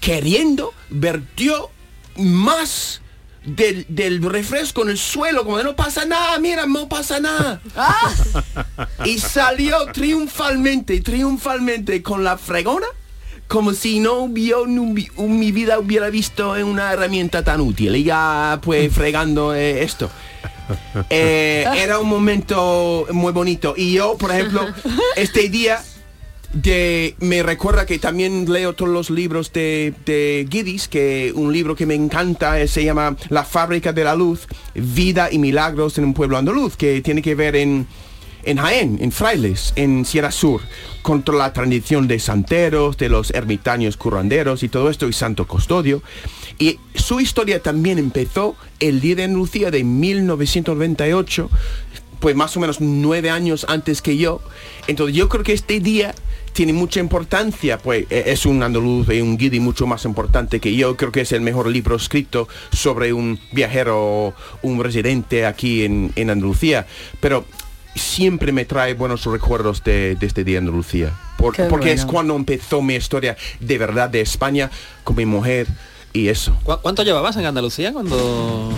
queriendo, vertió más del, del refresco en el suelo, como de no pasa nada, mira, no pasa nada. y salió triunfalmente, triunfalmente con la fregona como si no hubiera en mi vida hubiera visto una herramienta tan útil. Y ya pues fregando eh, esto. Eh, era un momento muy bonito. Y yo, por ejemplo, este día de, me recuerda que también leo todos los libros de, de Guidis, que un libro que me encanta eh, se llama La fábrica de la luz, vida y milagros en un pueblo andaluz, que tiene que ver en, en Jaén, en Frailes, en Sierra Sur, contra la tradición de santeros, de los ermitaños curranderos y todo esto, y Santo Custodio. Y su historia también empezó el día de Andalucía de 1998, pues más o menos nueve años antes que yo. Entonces yo creo que este día tiene mucha importancia, pues eh, es un andaluz y un guidi mucho más importante que yo. Creo que es el mejor libro escrito sobre un viajero, un residente aquí en, en Andalucía. Pero siempre me trae buenos recuerdos de, de este día en Andalucía. Por- porque es cuando empezó mi historia de verdad de España con mi mujer y eso. ¿Cu- ¿Cuánto llevabas en Andalucía cuando,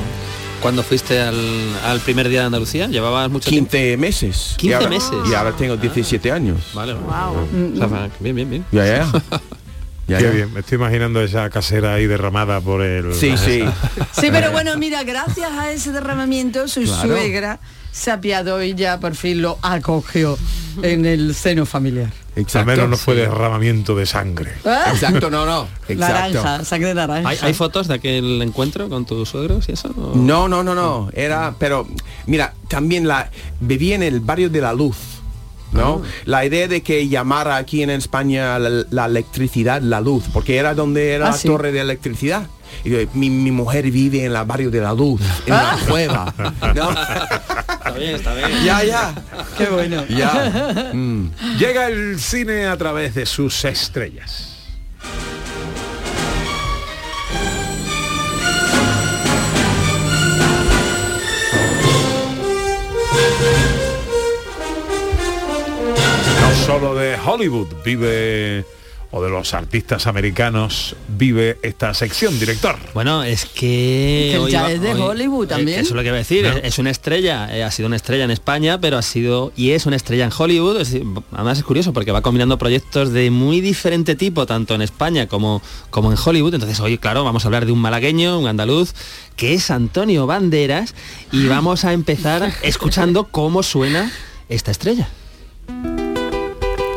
cuando fuiste al, al primer día de Andalucía? ¿Llevabas mucho 15 meses. 15 Y ahora- meses. Y ahora tengo 17 años. Vale, O sea, va, bien, bien, bien. Ya, ya. Ya, Qué ya. bien, me estoy imaginando esa casera ahí derramada por el... Sí, sí. Sí, pero bueno, mira, gracias a ese derramamiento, su Claro. suegra se apiadó y ya por fin lo acogió en el seno familiar. Al menos no fue derramamiento de sangre. Ah. Exacto, no, no. Naranja, sangre de naranja. ¿Hay, hay fotos de aquel encuentro con tus suegros y eso? o? No, no, no, no. Era, pero mira, también la vivía en el barrio de la Luz. ¿No? La idea de que llamara aquí en España la, la electricidad la luz, porque era donde era Ah, la sí. torre de electricidad. Y yo, mi, mi mujer vive en el barrio de la luz, en una cueva. ¿no? Está bien, está bien. Ya, ya. Qué bueno. Ya. Mm. Llega el cine a través de sus estrellas. De Hollywood vive o de los artistas americanos vive esta sección, director? Bueno, es que... Que hoy ya va- es de hoy- Hollywood también. Eso es lo que iba a decir. ¿No? Es, es una estrella, eh, ha sido una estrella en España, pero ha sido y es una estrella en Hollywood. Es además es curioso porque va combinando proyectos de muy diferente tipo, tanto en España como, como en Hollywood. Entonces hoy, claro, vamos a hablar de un malagueño, un andaluz, que es Antonio Banderas, y vamos a empezar escuchando cómo suena esta estrella.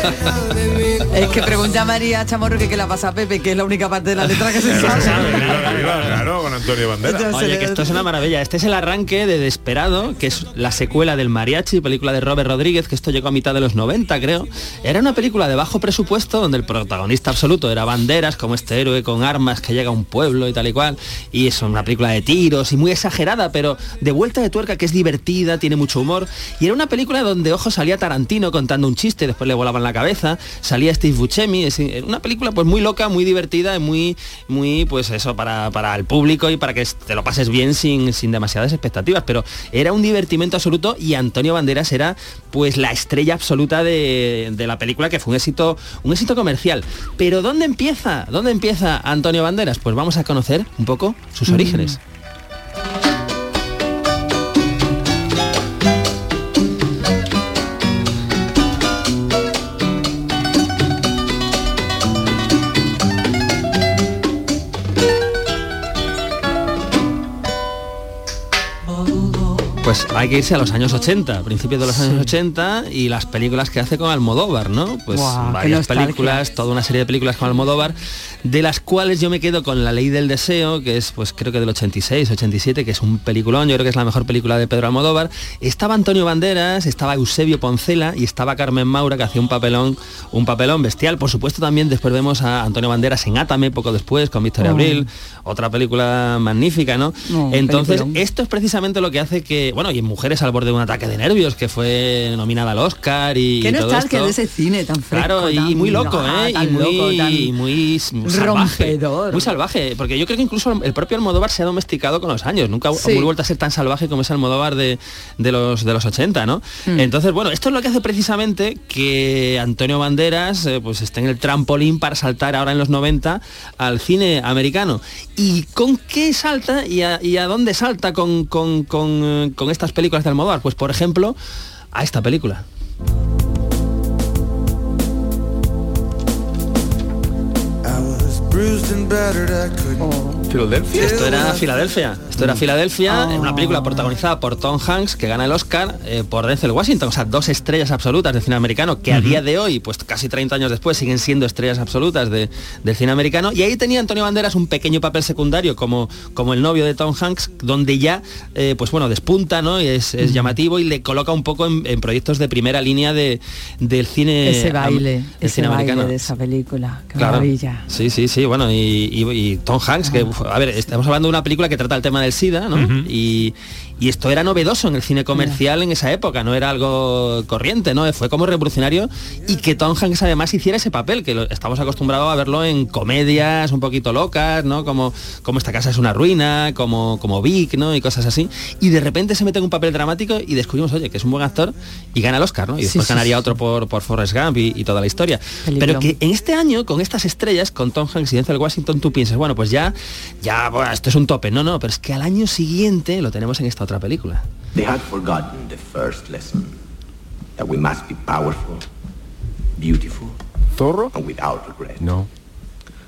Es que pregunta a María Chamorro que qué la pasa a Pepe, que es la única parte de la letra que se sabe. Claro, con Antonio Banderas. Oye, que esto es una maravilla. Este es el arranque de Desperado, que es la secuela del Mariachi, película de Robert Rodríguez, que esto llegó a mitad de los 90, creo. Era una película de bajo presupuesto donde el protagonista absoluto era Banderas, como este héroe con armas que llega a un pueblo y tal y cual. Y es una película de tiros y muy exagerada, pero de vuelta de tuerca que es divertida, tiene mucho humor. Y era una película donde, ojo, salía Tarantino contando un chiste, después le volaban la cabeza, salía Steve Buscemi, es era una película pues muy loca, muy divertida y muy, muy pues eso, para, para el público y para que te lo pases bien sin, sin demasiadas expectativas. Pero era un divertimento absoluto y Antonio Banderas era pues la estrella absoluta de, de la película que fue un éxito, un éxito comercial. Pero ¿dónde empieza? ¿Dónde empieza Antonio Banderas? Pues vamos a conocer un poco sus orígenes. Pues hay que irse a los años 80, principios de los años 80 y las películas que hace con Almodóvar, ¿no? Pues varias películas, toda una serie de películas con Almodóvar, de las cuales yo me quedo con La Ley del Deseo, que es pues creo que del 86, 87, que es un peliculón, yo creo que es la mejor película de Pedro Almodóvar. Estaba Antonio Banderas, estaba Eusebio Poncela y estaba Carmen Maura, que hacía un papelón, un papelón bestial. Por supuesto también después vemos a Antonio Banderas en Átame, poco después, con Victoria Oh. Abril, otra película magnífica, ¿no? Oh, Entonces, esto es precisamente lo que hace que, bueno, y en Mujeres al borde de un ataque de nervios, que fue nominada al Oscar y, Qué nostalgia de ese cine tan fresco. Claro, y tan- muy loco, ¿eh? Y muy, loco, y muy salvaje. rompedor. Muy salvaje, porque yo creo que incluso el propio Almodóvar se ha domesticado con los años. Nunca Sí. ha vuelto a ser tan salvaje como ese Almodóvar de, de los, de los 80, ¿no? Mm. Entonces, bueno, esto es lo que hace precisamente que Antonio Banderas eh, pues esté en el trampolín para saltar ahora en los 90 al cine americano. ¿Y con qué salta y a, y a dónde salta con, con- con, eh, con estas películas de Almodóvar? Pues, por ejemplo, a esta película. Filadelfia. Esto era Filadelfia. Esto era Filadelfia, en una película protagonizada por Tom Hanks que gana el Oscar eh, por Denzel Washington, o sea, dos estrellas absolutas del cine americano que a día de hoy, pues casi 30 años después, siguen siendo estrellas absolutas de- del cine americano. Y ahí tenía Antonio Banderas un pequeño papel secundario como, como el novio de Tom Hanks, donde ya, eh, pues bueno, despunta, ¿no? Y es, es llamativo y le coloca un poco en, en proyectos de primera línea de, del cine Ese baile, ese cine baile americano. de esa película. Qué Claro. maravilla. Sí, sí, sí, bueno, y, y- y Tom Hanks, que, uf, a ver, estamos hablando de una película que trata el tema del SIDA, ¿no? y, y esto era novedoso en el cine comercial en esa época, no era algo corriente, ¿no? Fue como revolucionario y que Tom Hanks además hiciera ese papel, que lo- estamos acostumbrados a verlo en comedias un poquito locas, ¿no? Como, como esta casa es una ruina, como, como Vic, ¿no? Y cosas así. Y de repente se mete en un papel dramático y descubrimos, oye, que es un buen actor y gana el Oscar, ¿no? Y después sí, ganaría sí. otro por, por Forrest Gump y, y toda la historia. Pero que en este año, con estas estrellas, con Tom Hanks y Denzel Washington, tú piensas, bueno, pues ya, ya, bueno, esto es un tope. No, no, pero es que al año siguiente lo tenemos en esta otra película. They had forgotten the first lesson that we must be powerful, beautiful, ¿Zorro? and without regret. No.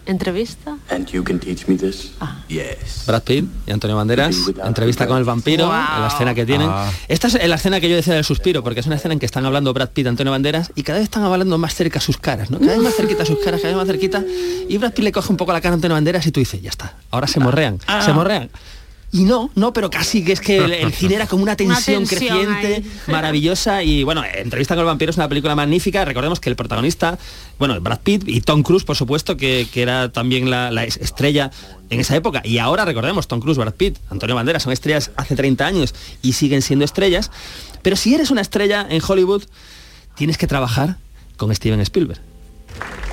¿Entrevista? And you can teach me this? Yes. Brad Pitt y Antonio Banderas, entrevista con el vampiro, en la escena que tienen. Ah. Esta es la escena que yo decía del suspiro, porque es una escena en que están hablando Brad Pitt y Antonio Banderas y cada vez están hablando más cerca sus caras, ¿no? Cada vez más cerquita sus caras, cada vez más cerquita. Y Brad Pitt le coge un poco la cara a Antonio Banderas y tú dices, ya está, ahora se morrean, Ah. se morrean. Y no, no, pero casi que es que el, el cine era como una tensión, tensión creciente, ahí. maravillosa. Y bueno, Entrevista con el vampiro es una película magnífica. Recordemos que el protagonista, bueno, Brad Pitt y Tom Cruise, por supuesto, que, que era también la, la es- estrella en esa época. Y ahora recordemos, Tom Cruise, Brad Pitt, Antonio Banderas, son estrellas hace 30 años y siguen siendo estrellas. Pero si eres una estrella en Hollywood, tienes que trabajar con Steven Spielberg.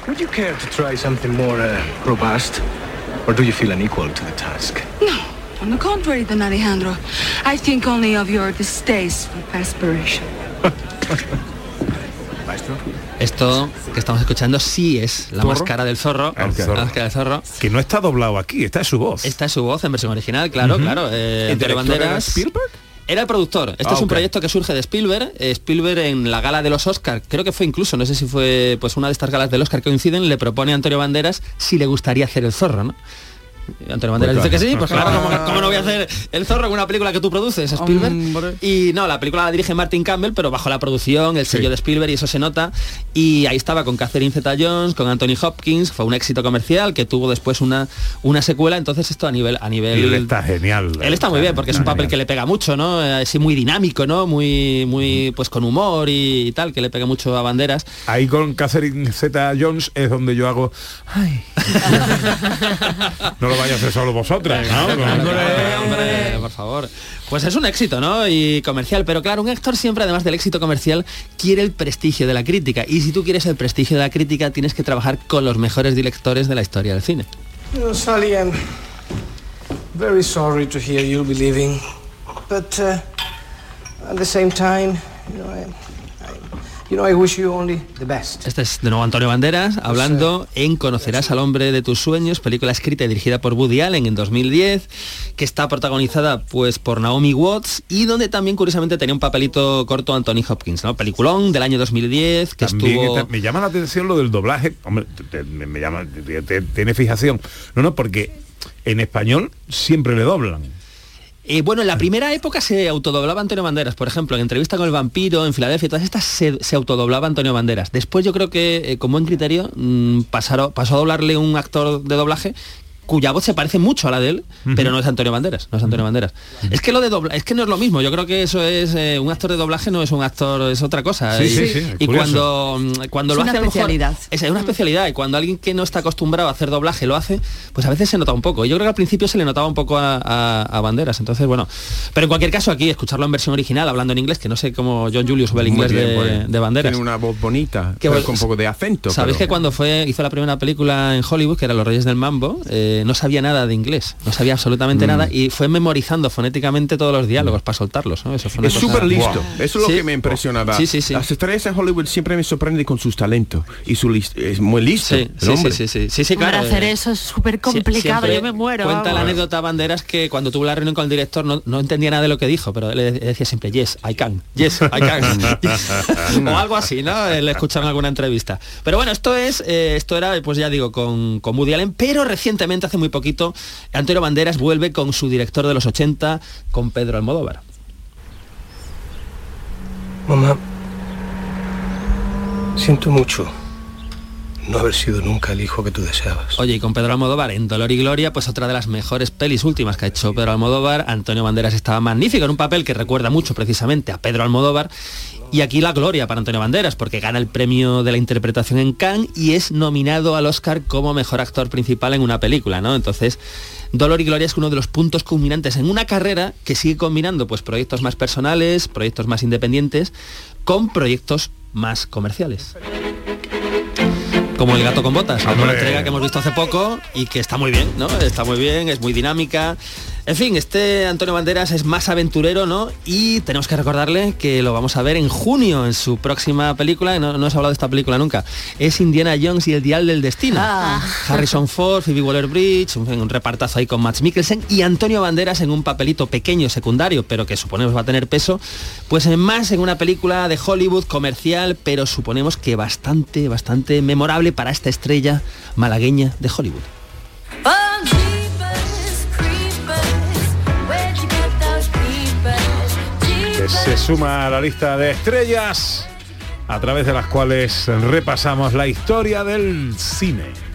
Would you care to try something more uh, robust? Or do you feel unequal to the task? No, on the contrary, Don Alejandro. I think only of your distasteful perspiration. Maestro. Esto que estamos escuchando sí es la ¿Zorro? máscara del zorro. Zorro. La máscara del zorro. Que no está doblado aquí, esta es su voz. Esta es su voz en versión original, claro, claro. Eh, ¿El Antonio director era Banderas. Spielberg? Era el productor. Este Ah, es un proyecto que surge de Spielberg. Eh, Spielberg en la gala de los Oscar, creo que fue incluso, no sé si fue pues una de estas galas del Oscar que coinciden, le propone a Antonio Banderas si le gustaría hacer el zorro, ¿no? Antonio Banderas Pues dice claro. que sí, pues claro, ¿cómo, cómo no voy a hacer el zorro en una película que tú produces, Spielberg? Y no, la película la dirige Martin Campbell, pero bajo la producción, el sello de Spielberg y eso se nota. Y ahí estaba con Catherine Zeta-Jones, con Anthony Hopkins, fue un éxito comercial que tuvo después una, una secuela. Entonces esto a nivel a nivel Y él está genial. él está muy bien porque es un papel que le pega mucho, ¿no? Eh, Así muy dinámico, ¿no? Muy, muy, pues con humor y, y tal, que le pega mucho a banderas. Ahí con Catherine Zeta Jones es donde yo hago. Ay. no lo vaya a hacer solo vosotras, ¿no? Hombre, por favor. Pues es un éxito, ¿no? Y comercial, pero claro, un actor siempre, además del éxito comercial, quiere el prestigio de la crítica. Y si tú quieres el prestigio de la crítica, tienes que trabajar con los mejores directores de la historia del cine. Know, Sally, I'm very sorry to hear you'll be leaving. But uh, at the same time, you know, I, you know, I wish you only the best. Este es de nuevo Antonio Banderas hablando en Conocerás al hombre de tus sueños, película escrita y dirigida por Woody Allen en 2010, que está protagonizada pues por Naomi Watts y donde también curiosamente tenía un papelito corto Anthony Hopkins, ¿no? Peliculón del año 2010 que También estuvo está- me llama la atención lo del doblaje. Hombre, te- te- me, me llama, te- te- tiene fijación. No, no, porque en español siempre le doblan. Eh, bueno, en la primera época se autodoblaba Antonio Banderas, por ejemplo, en entrevista con el vampiro, en Filadelfia, todas estas se, autodoblaba Antonio Banderas. Después yo creo que, eh, con buen criterio, mm, pasaron- pasó a doblarle un actor de doblaje cuya voz se parece mucho a la de él, pero no es Antonio Banderas, no es Antonio Banderas. Es que lo de dobla, es que no es lo mismo, yo creo que eso es eh, un actor de doblaje no es un actor, es otra cosa. Sí, y sí, sí, y cuando mm, cuando Es lo una hace a lo mejor- especialidad. es una especialidad y cuando alguien que no está acostumbrado a hacer doblaje lo hace, pues a veces se nota un poco. Yo creo que al principio se le notaba un poco a, a- a Banderas, entonces bueno. Pero en cualquier caso aquí, escucharlo en versión original, hablando en inglés, que no sé cómo John Julius ve el inglés bien, de, pues. de Banderas. Tiene una voz bonita, Que pero vos- con un poco de acento. Sabéis pero- que cuando fue hizo la primera película en Hollywood, que era Los Reyes del Mambo, eh, no sabía nada de inglés, no sabía absolutamente Mm. nada y fue memorizando fonéticamente todos los diálogos para soltarlos. ¿no? Eso fue una Es cosa- súper listo. Wow. Eso es lo que me impresionaba. Sí, sí, sí. Las estrellas en Hollywood siempre me sorprende con sus talentos. Y su es muy listo. Sí, el sí, hombre. sí, sí, sí, sí, sí, Hombre, claro. hacer eh, eso es súper complicado, yo me muero. Cuenta la anécdota Banderas que cuando tuvo la reunión con el director no, no entendía nada de lo que dijo, pero le decía siempre, yes, I can, yes, I can. o algo así, ¿no? Eh, Le escucharon en alguna entrevista. Pero bueno, esto es, eh, esto era, pues ya digo, con, con Woody Allen, pero recientemente, hace muy poquito, Antonio Banderas vuelve con su director de los 80, con Pedro Almodóvar. Mamá, siento mucho no haber sido nunca el hijo que tú deseabas. Oye, y con Pedro Almodóvar en Dolor y Gloria, pues otra de las mejores pelis últimas que ha hecho Pedro Almodóvar. Antonio Banderas estaba magnífico en un papel que recuerda mucho precisamente a Pedro Almodóvar. Y aquí la gloria para Antonio Banderas, porque gana el premio de la interpretación en Cannes y es nominado al Oscar como mejor actor principal en una película, ¿no? Entonces, Dolor y Gloria es uno de los puntos culminantes en una carrera que sigue combinando pues proyectos más personales, proyectos más independientes, con proyectos más comerciales. Como el gato con botas, Hombre. entrega que hemos visto hace poco y que está muy bien, ¿no? Está muy bien, es muy dinámica. En fin, este Antonio Banderas es más aventurero, ¿no? Y tenemos que recordarle que lo vamos a ver en junio en su próxima película, no, no hemos hablado de esta película nunca, es Indiana Jones y el Dial del Destino. Harrison Ford, Phoebe Waller-Bridge, un, un repartazo ahí con Max Mikkelsen y Antonio Banderas en un papelito pequeño, secundario, pero que suponemos va a tener peso, pues en más en una película de Hollywood comercial, pero suponemos que bastante, bastante memorable para esta estrella malagueña de Hollywood. Se suma a la lista de estrellas a través de las cuales repasamos la historia del cine.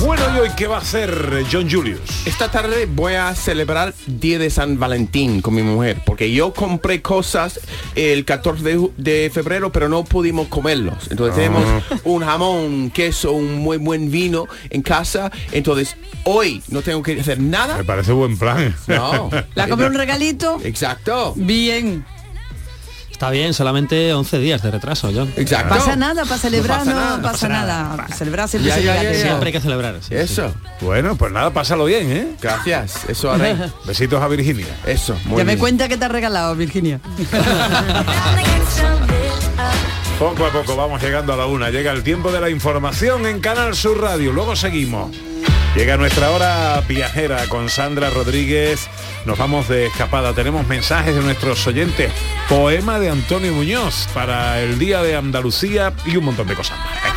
Bueno, ¿y hoy qué va a hacer John Julius? Esta tarde voy a celebrar Día de San Valentín con mi mujer, porque yo compré cosas el 14 de, febrero, pero no pudimos comerlos. Entonces Ah. tenemos un jamón, queso, un muy buen vino en casa. Entonces hoy no tengo que hacer nada. Me parece buen plan. No. ¿La compré un regalito? Exacto. Bien. Está bien, solamente 11 días de retraso, John. Exacto. Pasa nada, para celebrar no pasa pasa, nada. nada. Para celebrar siempre Ya, se. Siempre hay que celebrar. sí, Eso. Bueno, pues nada, pásalo bien, ¿eh? Gracias. Eso haré. Besitos a Virginia. Eso. Muy Ya me bien. cuenta que te ha regalado, Virginia. Poco a poco vamos llegando a la una. Llega el tiempo de la información en Canal Sur Radio. Luego seguimos. Llega nuestra hora viajera con Sandra Rodríguez. Nos vamos de escapada. Tenemos mensajes de nuestros oyentes. Poema de Antonio Muñoz para el Día de Andalucía y un montón de cosas más.